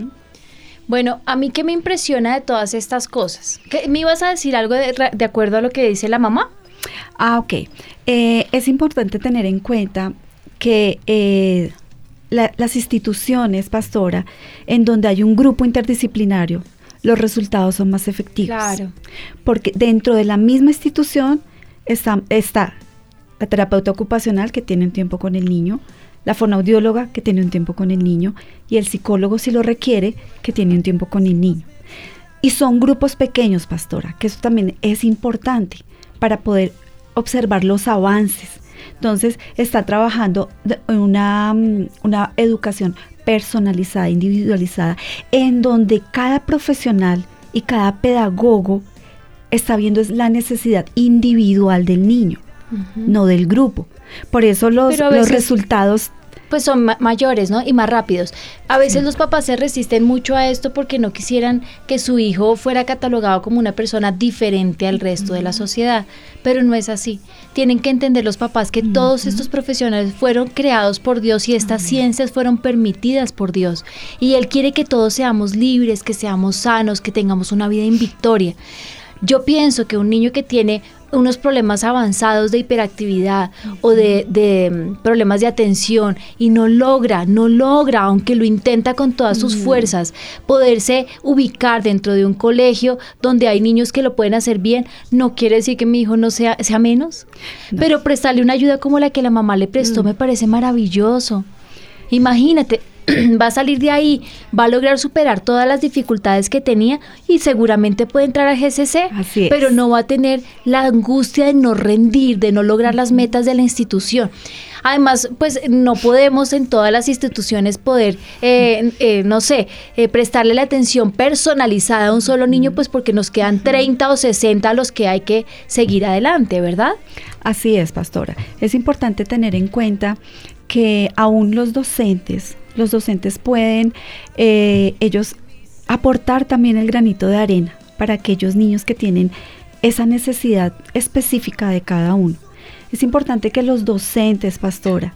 Bueno, a mí qué me impresiona de todas estas cosas. ¿Qué- ¿Me ibas a decir algo de, acuerdo a lo que dice la mamá? Ah, ok. Eh, es importante tener en cuenta que eh, la- las instituciones, pastora, en donde hay un grupo interdisciplinario, los resultados son más efectivos. Claro. Porque dentro de la misma institución está, está la terapeuta ocupacional que tiene un tiempo con el niño, la fonoaudióloga que tiene un tiempo con el niño y el psicólogo si lo requiere que tiene un tiempo con el niño. Y son grupos pequeños, pastora, que eso también es importante para poder observar los avances. Entonces, está trabajando una, mm, una educación personalizada, individualizada, en donde cada profesional y cada pedagogo está viendo es la necesidad individual del niño, no del grupo. Por eso los, los resultados Pues son ma- mayores, ¿no? Y más rápidos. A veces los papás se resisten mucho a esto porque no quisieran que su hijo fuera catalogado como una persona diferente al resto de la sociedad. Pero no es así. Tienen que entender los papás que todos estos profesionales fueron creados por Dios y estas ciencias fueron permitidas por Dios. Y Él quiere que todos seamos libres, que seamos sanos, que tengamos una vida en victoria. Yo pienso que un niño que tiene unos problemas avanzados de hiperactividad o de, de, mm, problemas de atención y no logra, no logra, aunque lo intenta con todas sus fuerzas, poderse ubicar dentro de un colegio donde hay niños que lo pueden hacer bien, no quiere decir que mi hijo no sea, sea menos, pero prestarle una ayuda como la que la mamá le prestó me parece maravilloso. Imagínate, va a salir de ahí, va a lograr superar todas las dificultades que tenía y seguramente puede entrar a GCC, Así pero no va a tener la angustia de no rendir, de no lograr las metas de la institución. Además, pues no podemos en todas las instituciones poder, eh, eh, no sé, eh, prestarle la atención personalizada a un solo niño, pues porque nos quedan 30 o 60 a los que hay que seguir adelante, ¿verdad? Así es, pastora. Es importante tener en cuenta que aún los docentes, los docentes pueden eh, ellos aportar también el granito de arena para aquellos niños que tienen esa necesidad específica de cada uno. Es importante que los docentes, pastora,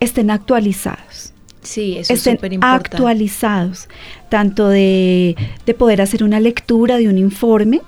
estén actualizados. Sí, eso es estén actualizados, tanto de, de poder hacer una lectura de un informe,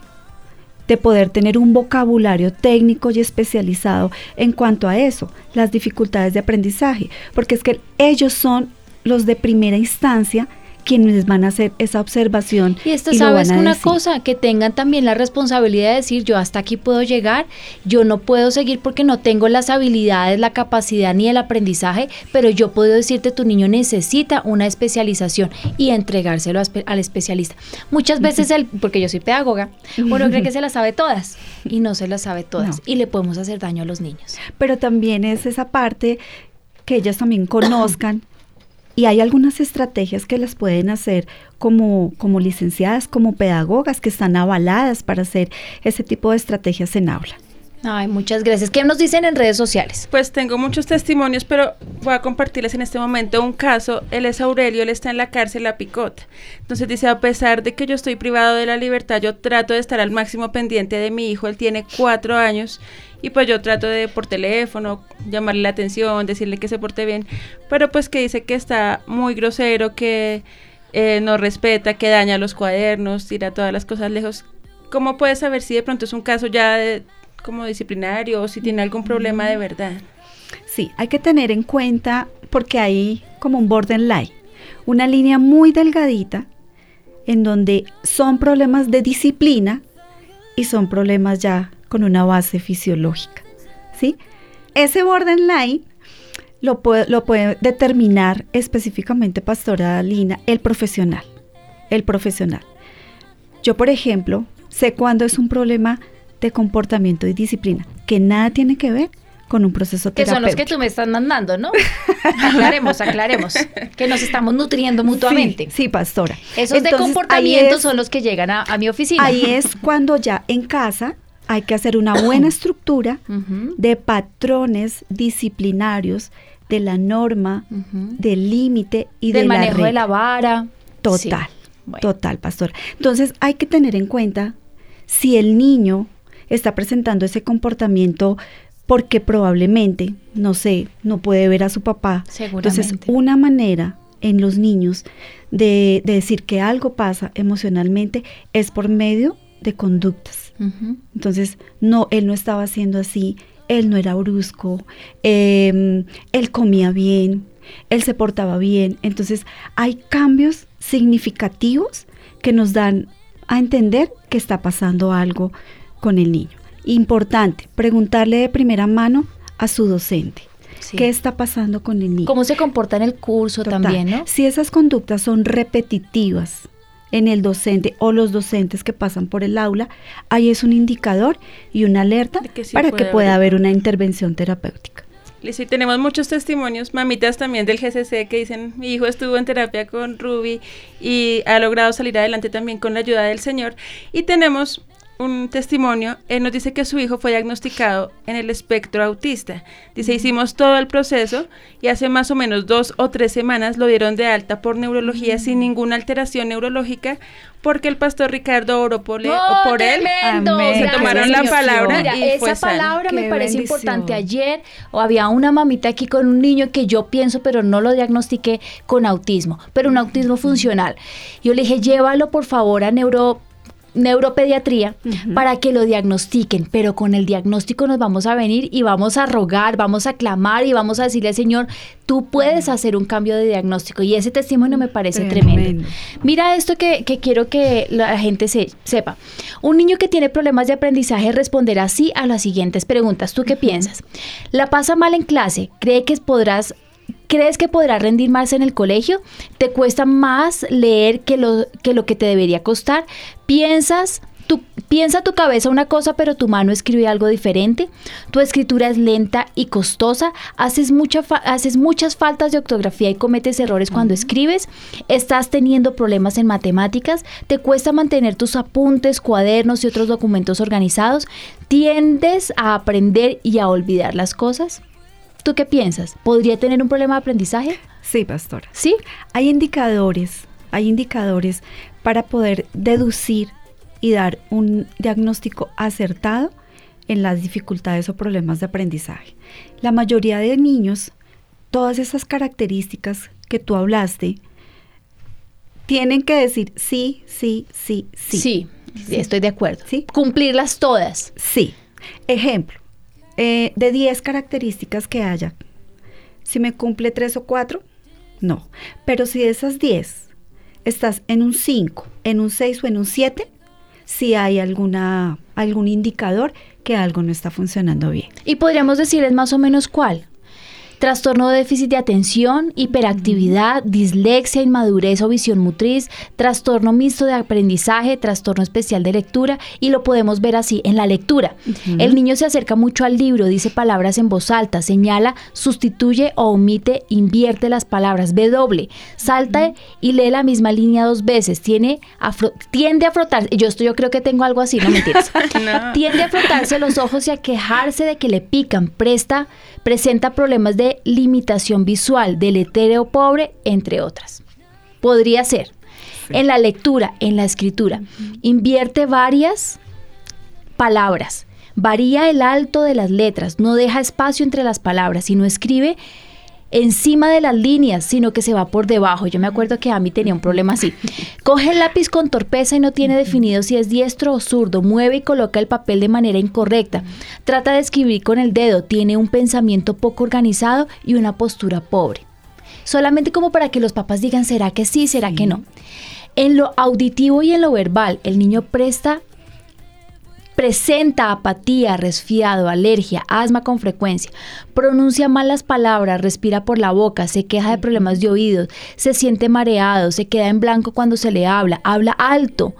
de poder tener un vocabulario técnico y especializado en cuanto a eso, las dificultades de aprendizaje, porque es que ellos son los de primera instancia quienes van a hacer esa observación. Y esto, lo ¿sabes una decir. cosa? Que tengan también la responsabilidad de decir, yo hasta aquí puedo llegar, yo no puedo seguir porque no tengo las habilidades, la capacidad ni el aprendizaje, pero yo puedo decirte, tu niño necesita una especialización y entregárselo al especialista. Muchas veces, el, porque yo soy pedagoga, uno cree que se las sabe todas y no se las sabe todas No. y le podemos hacer daño a los niños. pero también es esa parte que ellas también conozcan y hay algunas estrategias que las pueden hacer como, como licenciadas, como pedagogas que están avaladas para hacer ese tipo de estrategias en aula. Ay, muchas gracias. ¿Qué nos dicen en redes sociales? Pues tengo muchos testimonios, pero voy a compartirles en este momento un caso. Él es Aurelio, él está en la cárcel La Picota. Entonces dice, a pesar de que yo estoy privado de la libertad, yo trato de estar al máximo pendiente de mi hijo. Él tiene cuatro años y pues yo trato de por teléfono llamarle la atención, decirle que se porte bien. Pero pues que dice que está muy grosero, que eh, no respeta, que daña los cuadernos, tira todas las cosas lejos. ¿Cómo puedes saber si de pronto es un caso ya de, como disciplinario o si tiene algún problema de verdad? Sí, hay que tener en cuenta porque hay como un borderline, una línea muy delgadita en donde son problemas de disciplina y son problemas ya con una base fisiológica, ¿sí? Ese borderline lo puede, lo puede determinar específicamente, Pastora Lina, el profesional, el profesional. Yo, por ejemplo, sé cuándo es un problema de comportamiento y disciplina, que nada tiene que ver con un proceso Que son los que terapéutico. tú me estás mandando, ¿no? aclaremos, aclaremos. Que nos estamos nutriendo mutuamente. Sí, sí, pastora. Esos de comportamiento es- son los que llegan a, a mi oficina. Ahí es cuando ya en casa hay que hacer una buena estructura de patrones disciplinarios, de la norma, del límite y Del de la manejo de regla. la vara. Total, Sí. Bueno. total, pastor. Entonces hay que tener en cuenta si el niño está presentando ese comportamiento porque probablemente, no sé, no puede ver a su papá. Entonces, una manera en los niños de, de decir que algo pasa emocionalmente es por medio de conductas. Entonces, no, él no estaba haciendo así, él no era brusco, em, él comía bien, él se portaba bien. Entonces, hay cambios significativos que nos dan a entender que está pasando algo con el niño. Importante, preguntarle de primera mano a su docente. Sí. ¿Qué está pasando con el niño? ¿Cómo se comporta en el curso Total. también, no? Si esas conductas son repetitivas en el docente o los docentes que pasan por el aula, ahí es un indicador y una alerta que sí para que pueda haber- haber una intervención terapéutica. Listo, y tenemos muchos testimonios, mamitas también del GCC que dicen, mi hijo estuvo en terapia con Ruby y ha logrado salir adelante también con la ayuda del Señor. Y tenemos un testimonio, él nos dice que su hijo fue diagnosticado en el espectro autista. Dice, hicimos todo el proceso y hace más o menos dos o tres semanas lo dieron de alta por neurología sin ninguna alteración neurológica porque el pastor Ricardo oró por, ¡Oh, él. Se tomaron la palabra Mira, y fue esa palabra me parece bendición. importante. Ayer o había una mamita aquí con un niño que yo pienso, pero no lo diagnostiqué con autismo, pero un autismo funcional. Yo le dije, llévalo por favor a neuro neuropediatría para que lo diagnostiquen, pero con el diagnóstico nos vamos a venir y vamos a rogar, vamos a clamar y vamos a decirle, Señor, tú puedes hacer un cambio de diagnóstico y ese testimonio me parece tremendo. Tremendo. Mira esto que, que quiero que la gente se, sepa. Un niño que tiene problemas de aprendizaje responderá sí a las siguientes preguntas. ¿Tú qué piensas? ¿La pasa mal en clase? ¿Cree que podrás ¿Crees que podrás rendir más en el colegio? ¿Te cuesta más leer que lo que, lo que te debería costar? ¿Piensas tu, piensa tu cabeza una cosa, pero tu mano escribe algo diferente. Tu escritura es lenta y costosa. Haces, mucha haces muchas faltas de ortografía y cometes errores cuando escribes. Estás teniendo problemas en matemáticas. Te cuesta mantener tus apuntes, cuadernos y otros documentos organizados. Tiendes a aprender y a olvidar las cosas. ¿Tú qué piensas? ¿Podría tener un problema de aprendizaje? Sí, pastora. ¿Sí? Hay indicadores, hay indicadores para poder deducir y dar un diagnóstico acertado en las dificultades o problemas de aprendizaje. La mayoría de niños, todas esas características que tú hablaste, tienen que decir sí, sí, sí, sí. Sí, estoy de acuerdo. ¿Sí? Cumplirlas todas. Sí. Ejemplo, eh, de 10 características que haya, si me cumple 3 o 4, no. Pero si de esas 10 estás en un 5, en un 6 o en un 7, si hay alguna, algún indicador que algo no está funcionando bien. Y podríamos decirles más o menos cuál trastorno de déficit de atención, hiperactividad, dislexia, inmadurez o visión motriz, trastorno mixto de aprendizaje, trastorno especial de lectura y lo podemos ver así en la lectura. El niño se acerca mucho al libro, dice palabras en voz alta, señala, sustituye o omite, invierte las palabras, ve doble, salta y lee la misma línea dos veces, tiene tiende a frotarse, yo, esto, yo creo que tengo algo así, no mentiras, tiende a frotarse los ojos y a quejarse de que le pican, presta, presenta problemas de limitación visual, del etéreo pobre, entre otras. Podría ser en la lectura, en la escritura. Invierte varias palabras. Varía el alto de las letras, no deja espacio entre las palabras, y no escribe encima de las líneas, sino que se va por debajo. Yo me acuerdo que a mí tenía un problema así. Coge el lápiz con torpeza y no tiene definido si es diestro o zurdo. Mueve y coloca el papel de manera incorrecta. Trata de escribir con el dedo. Tiene un pensamiento poco organizado y una postura pobre. Solamente como para que los papás digan, ¿será que sí? ¿Será que no? En lo auditivo y en lo verbal, el niño presta presenta apatía, resfriado, alergia, asma con frecuencia, pronuncia mal las palabras, respira por la boca, se queja de problemas de oídos, se siente mareado, se queda en blanco cuando se le habla, habla alto.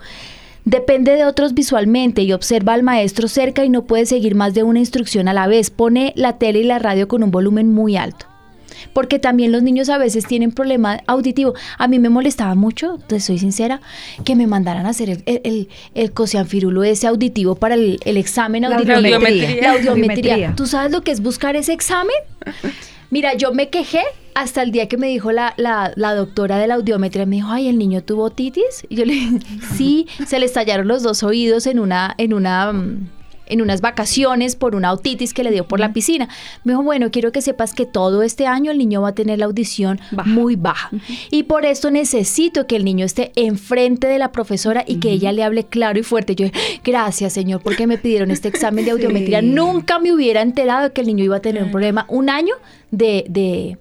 Depende de otros visualmente y observa al maestro cerca y no puede seguir más de una instrucción a la vez. Pone la tele y la radio con un volumen muy alto porque también los niños a veces tienen problema auditivo. A mí me molestaba mucho, te soy sincera, que me mandaran a hacer el, el, el cosianfirulo ese auditivo para el, examen auditivo. La audiometría. La audiometría. ¿Tú sabes lo que es buscar ese examen? Mira, yo me quejé hasta el día que me dijo la, la, la, doctora de la audiometría, me dijo, ay, el niño tuvo otitis. Y yo le dije, sí, se le estallaron los dos oídos en una, en una mm, en unas vacaciones por una otitis que le dio por la piscina. Me dijo, bueno, quiero que sepas que todo este año el niño va a tener la audición muy baja. Y por esto necesito que el niño esté enfrente de la profesora y que ella le hable claro y fuerte. Yo, gracias, señor, porque me pidieron este examen de audiometría. Nunca me hubiera enterado de que el niño iba a tener un problema. Un año de, de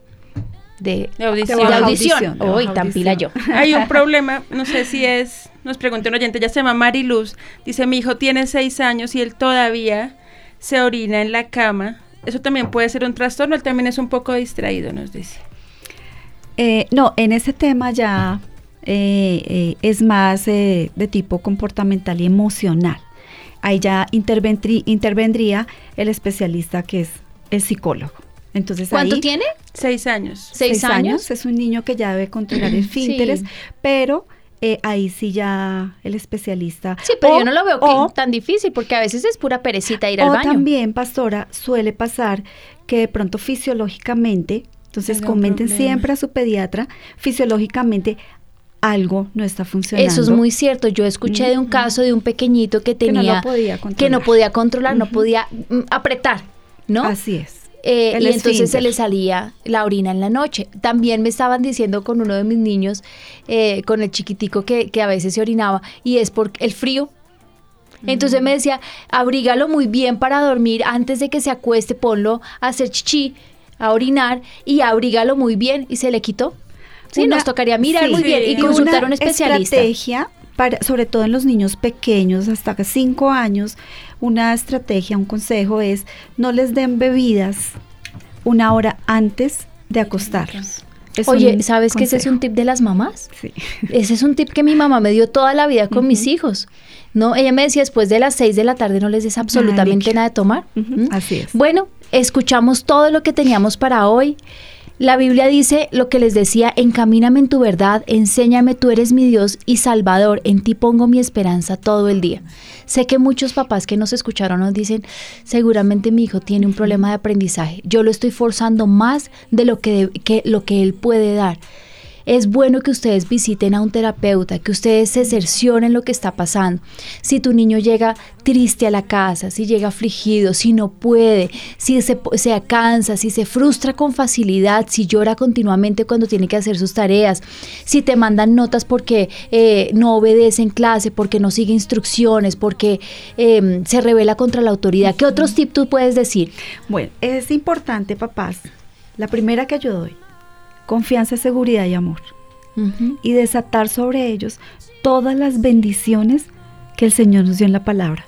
de, audición. De audición. Uy, tan pila yo. Hay un problema, no sé si es, nos preguntó un oyente, ya se llama Mariluz, dice, mi hijo tiene seis años y él todavía se orina en la cama. Eso también puede ser un trastorno, él también es un poco distraído, nos dice. Eh, no, en ese tema ya eh, eh, es más de tipo comportamental y emocional. Ahí ya intervendría el especialista que es el psicólogo. Entonces, ¿Cuánto tiene? Seis años. ¿Seis, años? Es un niño que ya debe controlar el fínteres, pero eh, ahí sí ya el especialista. Sí, pero yo no lo veo tan difícil porque a veces es pura perecita ir al baño. también, pastora, suele pasar que de pronto fisiológicamente, entonces comenten siempre a su pediatra, fisiológicamente algo no está funcionando. Eso es muy cierto. Yo escuché de un caso de un pequeñito que tenía que no, podía controlar, que no podía, controlar, no podía mm, apretar, ¿no? Así es. Eh, y entonces se le salía la orina en la noche. También me estaban diciendo con uno de mis niños, eh, con el chiquitico que, que a veces se orinaba, y es por el frío, entonces me decía, abrígalo muy bien para dormir antes de que se acueste, ponlo a hacer chichi, a orinar y abrígalo muy bien y se le quitó. Sí, nos tocaría mirar muy bien y consultar a un especialista. Estrategia para, sobre todo en los niños pequeños, hasta cinco años, una estrategia, un consejo es no les den bebidas una hora antes de acostarlos. Es Oye, ¿sabes que ese es un tip de las mamás? Sí. Ese es un tip que mi mamá me dio toda la vida con mis hijos. No, ella me decía después de las 6 de la tarde no les des absolutamente nada de tomar. ¿Mm? así es. Bueno, escuchamos todo lo que teníamos para hoy. La Biblia dice lo que les decía, encamíname en tu verdad, enséñame, tú eres mi Dios y Salvador, en ti pongo mi esperanza todo el día. Sé que muchos papás que nos escucharon nos dicen, seguramente mi hijo tiene un problema de aprendizaje, yo lo estoy forzando más de lo que, de- que lo que él puede dar. Es bueno que ustedes visiten a un terapeuta, que ustedes se cercioren lo que está pasando. Si tu niño llega triste a la casa, si llega afligido, si no puede, si se, se cansa, si se frustra con facilidad, si llora continuamente cuando tiene que hacer sus tareas, si te mandan notas porque eh, no obedece en clase, porque no sigue instrucciones, porque eh, se revela contra la autoridad. ¿Qué otros tips tú puedes decir? Bueno, es importante, papás. La primera que yo doy, confianza, seguridad y amor. Y desatar sobre ellos todas las bendiciones que el Señor nos dio en la palabra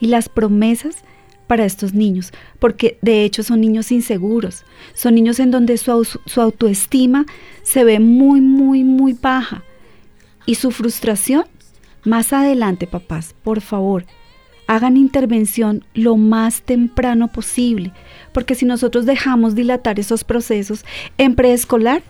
y las promesas para estos niños, porque de hecho son niños inseguros, son niños en donde su, su autoestima se ve muy, muy, muy baja y su frustración, más adelante, papás, por favor, hagan intervención lo más temprano posible, porque si nosotros dejamos dilatar esos procesos en preescolar,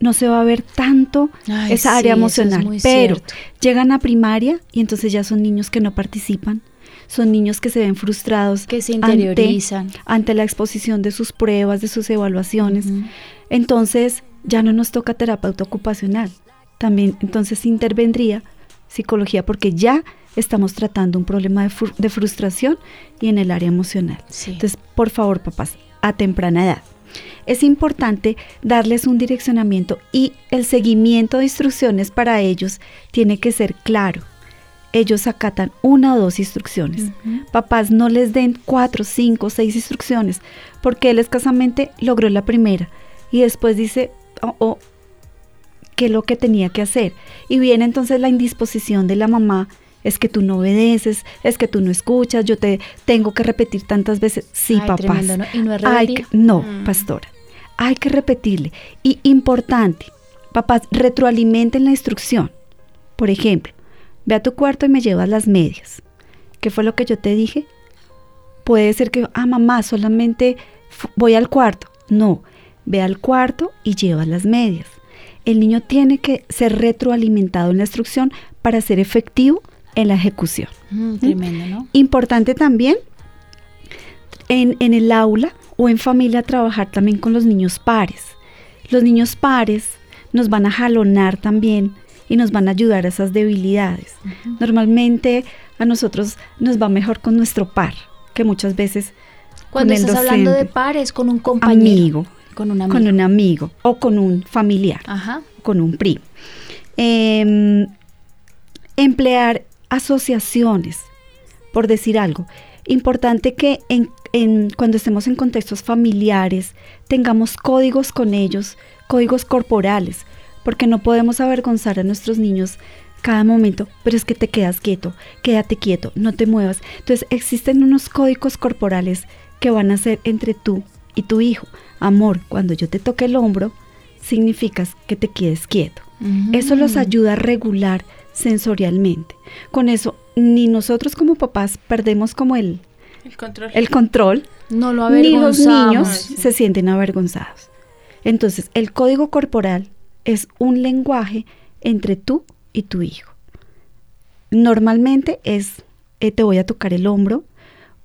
no se va a ver tanto Ay, esa área emocional, pero cierto. llegan a primaria y entonces ya son niños que no participan, son niños que se ven frustrados, Que se ante- interiorizan. ante, la exposición de sus pruebas, de sus evaluaciones. Entonces ya no nos toca terapeuta ocupacional, también entonces intervendría psicología porque ya estamos tratando un problema de, de frustración y en el área emocional. Sí. Entonces, por favor, papás, a temprana edad. Es importante darles un direccionamiento y el seguimiento de instrucciones para ellos tiene que ser claro. Ellos acatan una o dos instrucciones. Papás no les den cuatro, cinco, seis instrucciones, porque él escasamente logró la primera y después dice, oh, oh, qué es lo que tenía que hacer. Y viene entonces la indisposición de la mamá, es que tú no obedeces, es que tú no escuchas, yo te tengo que repetir tantas veces. Sí, Ay, papás. tremendo, ¿no? ¿Y no es Hay que- no, Mm. pastora. Hay que repetirle. Y importante, papás, retroalimenten la instrucción. Por ejemplo, ve a tu cuarto y me llevas las medias. ¿Qué fue lo que yo te dije? Puede ser que, ah, mamá, solamente voy al cuarto. No, ve al cuarto y llevas las medias. El niño tiene que ser retroalimentado en la instrucción para ser efectivo en la ejecución. Mm, tremendo, ¿no? Importante también en, en el aula o en familia trabajar también con los niños pares. Los niños pares nos van a jalonar también y nos van a ayudar a esas debilidades. Normalmente a nosotros nos va mejor con nuestro par, que muchas veces Cuando con el estás hablando de pares, con un compañero. amigo, Con un amigo. con un amigo o con un familiar Ajá. con un primo. Em, emplear asociaciones, por decir algo. Importante que en, en- cuando estemos en contextos familiares tengamos códigos con ellos, códigos corporales, porque no podemos avergonzar a nuestros niños cada momento, pero es que te quedas quieto, quédate quieto, no te muevas. Entonces existen unos códigos corporales que van a ser entre tú y tu hijo. Amor, cuando yo te toque el hombro, significas que te quedes quieto. Eso los Mm. ayuda a regular sensorialmente. Con eso, ni nosotros como papás perdemos como el, El control. el control, No lo ni los niños Sí. se sienten avergonzados. Entonces, el código corporal es un lenguaje entre tú y tu hijo. Normalmente es, eh, te voy a tocar el hombro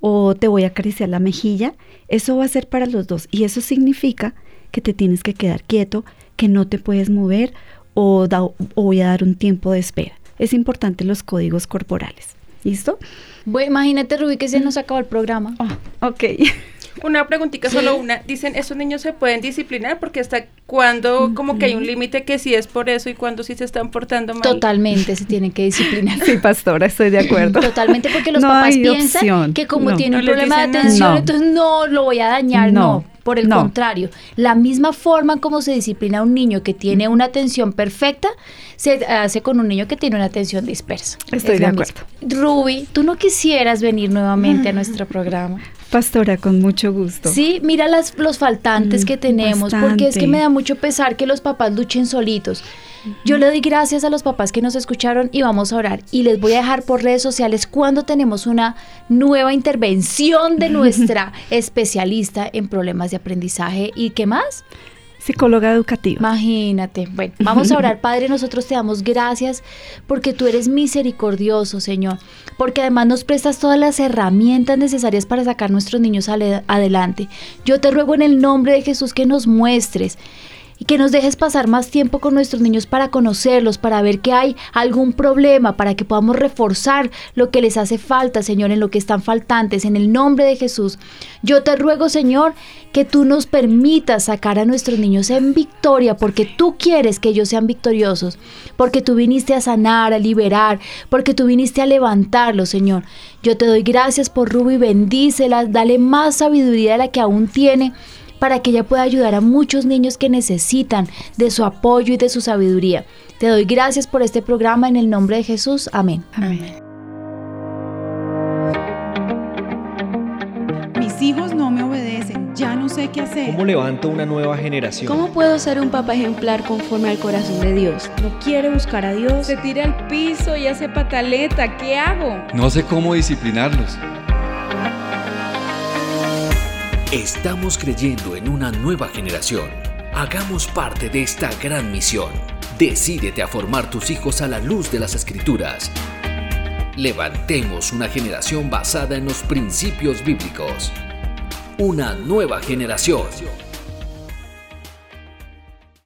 o te voy a acariciar la mejilla. Eso va a ser para los dos y eso significa que te tienes que quedar quieto, que no te puedes mover o, da- o voy a dar un tiempo de espera. Es importante los códigos corporales. ¿Listo? Bueno, imagínate, Rubí, que se nos acabó el programa. Ok. Una preguntita, solo una. Dicen, ¿esos niños se pueden disciplinar? Porque hasta cuando como que hay un límite que sí es por eso y cuando sí se están portando mal. Totalmente se tienen que disciplinar. Sí, pastora, estoy de acuerdo. Totalmente, porque los No papás piensan opción. que como No. tiene No un problema de atención, No. entonces no lo voy a dañar, no. No. Por el No. contrario, la misma forma como se disciplina a un niño que tiene una atención perfecta, se hace con un niño que tiene una atención dispersa. Estoy Es de acuerdo. misma. Ruby, tú no quisieras venir nuevamente a nuestro programa. Pastora, con mucho gusto. Sí, mira las, los faltantes Mm, que tenemos, porque es que me da mucho pesar que los papás luchen solitos. Yo le doy gracias a los papás que nos escucharon y vamos a orar. Y les voy a dejar por redes sociales cuando tenemos una nueva intervención de nuestra especialista en problemas de aprendizaje. ¿Y qué más? Psicóloga educativa. Imagínate. Bueno, vamos a orar. Padre, nosotros te damos gracias porque tú eres misericordioso, Señor. Porque además nos prestas todas las herramientas necesarias para sacar nuestros niños adelante. Yo te ruego en el nombre de Jesús que nos muestres y que nos dejes pasar más tiempo con nuestros niños para conocerlos, para ver que hay algún problema, para que podamos reforzar lo que les hace falta, Señor, en lo que están faltantes, en el nombre de Jesús. Yo te ruego, Señor, que tú nos permitas sacar a nuestros niños en victoria, porque tú quieres que ellos sean victoriosos, porque tú viniste a sanar, a liberar, porque tú viniste a levantarlos, Señor. Yo te doy gracias por Ruby, bendícela, dale más sabiduría de la que aún tiene para que ella pueda ayudar a muchos niños que necesitan de su apoyo y de su sabiduría. Te doy gracias por este programa en el nombre de Jesús. Amén. Amén. Mis hijos no me obedecen, ya no sé qué hacer. ¿Cómo levanto una nueva generación? ¿Cómo puedo ser un papá ejemplar conforme al corazón de Dios? No quiere buscar a Dios. Se tira al piso y hace pataleta, ¿qué hago? No sé cómo disciplinarlos. Estamos creyendo en una nueva generación. Hagamos parte de esta gran misión. Decídete a formar tus hijos a la luz de las escrituras. Levantemos una generación basada en los principios bíblicos. Una nueva generación.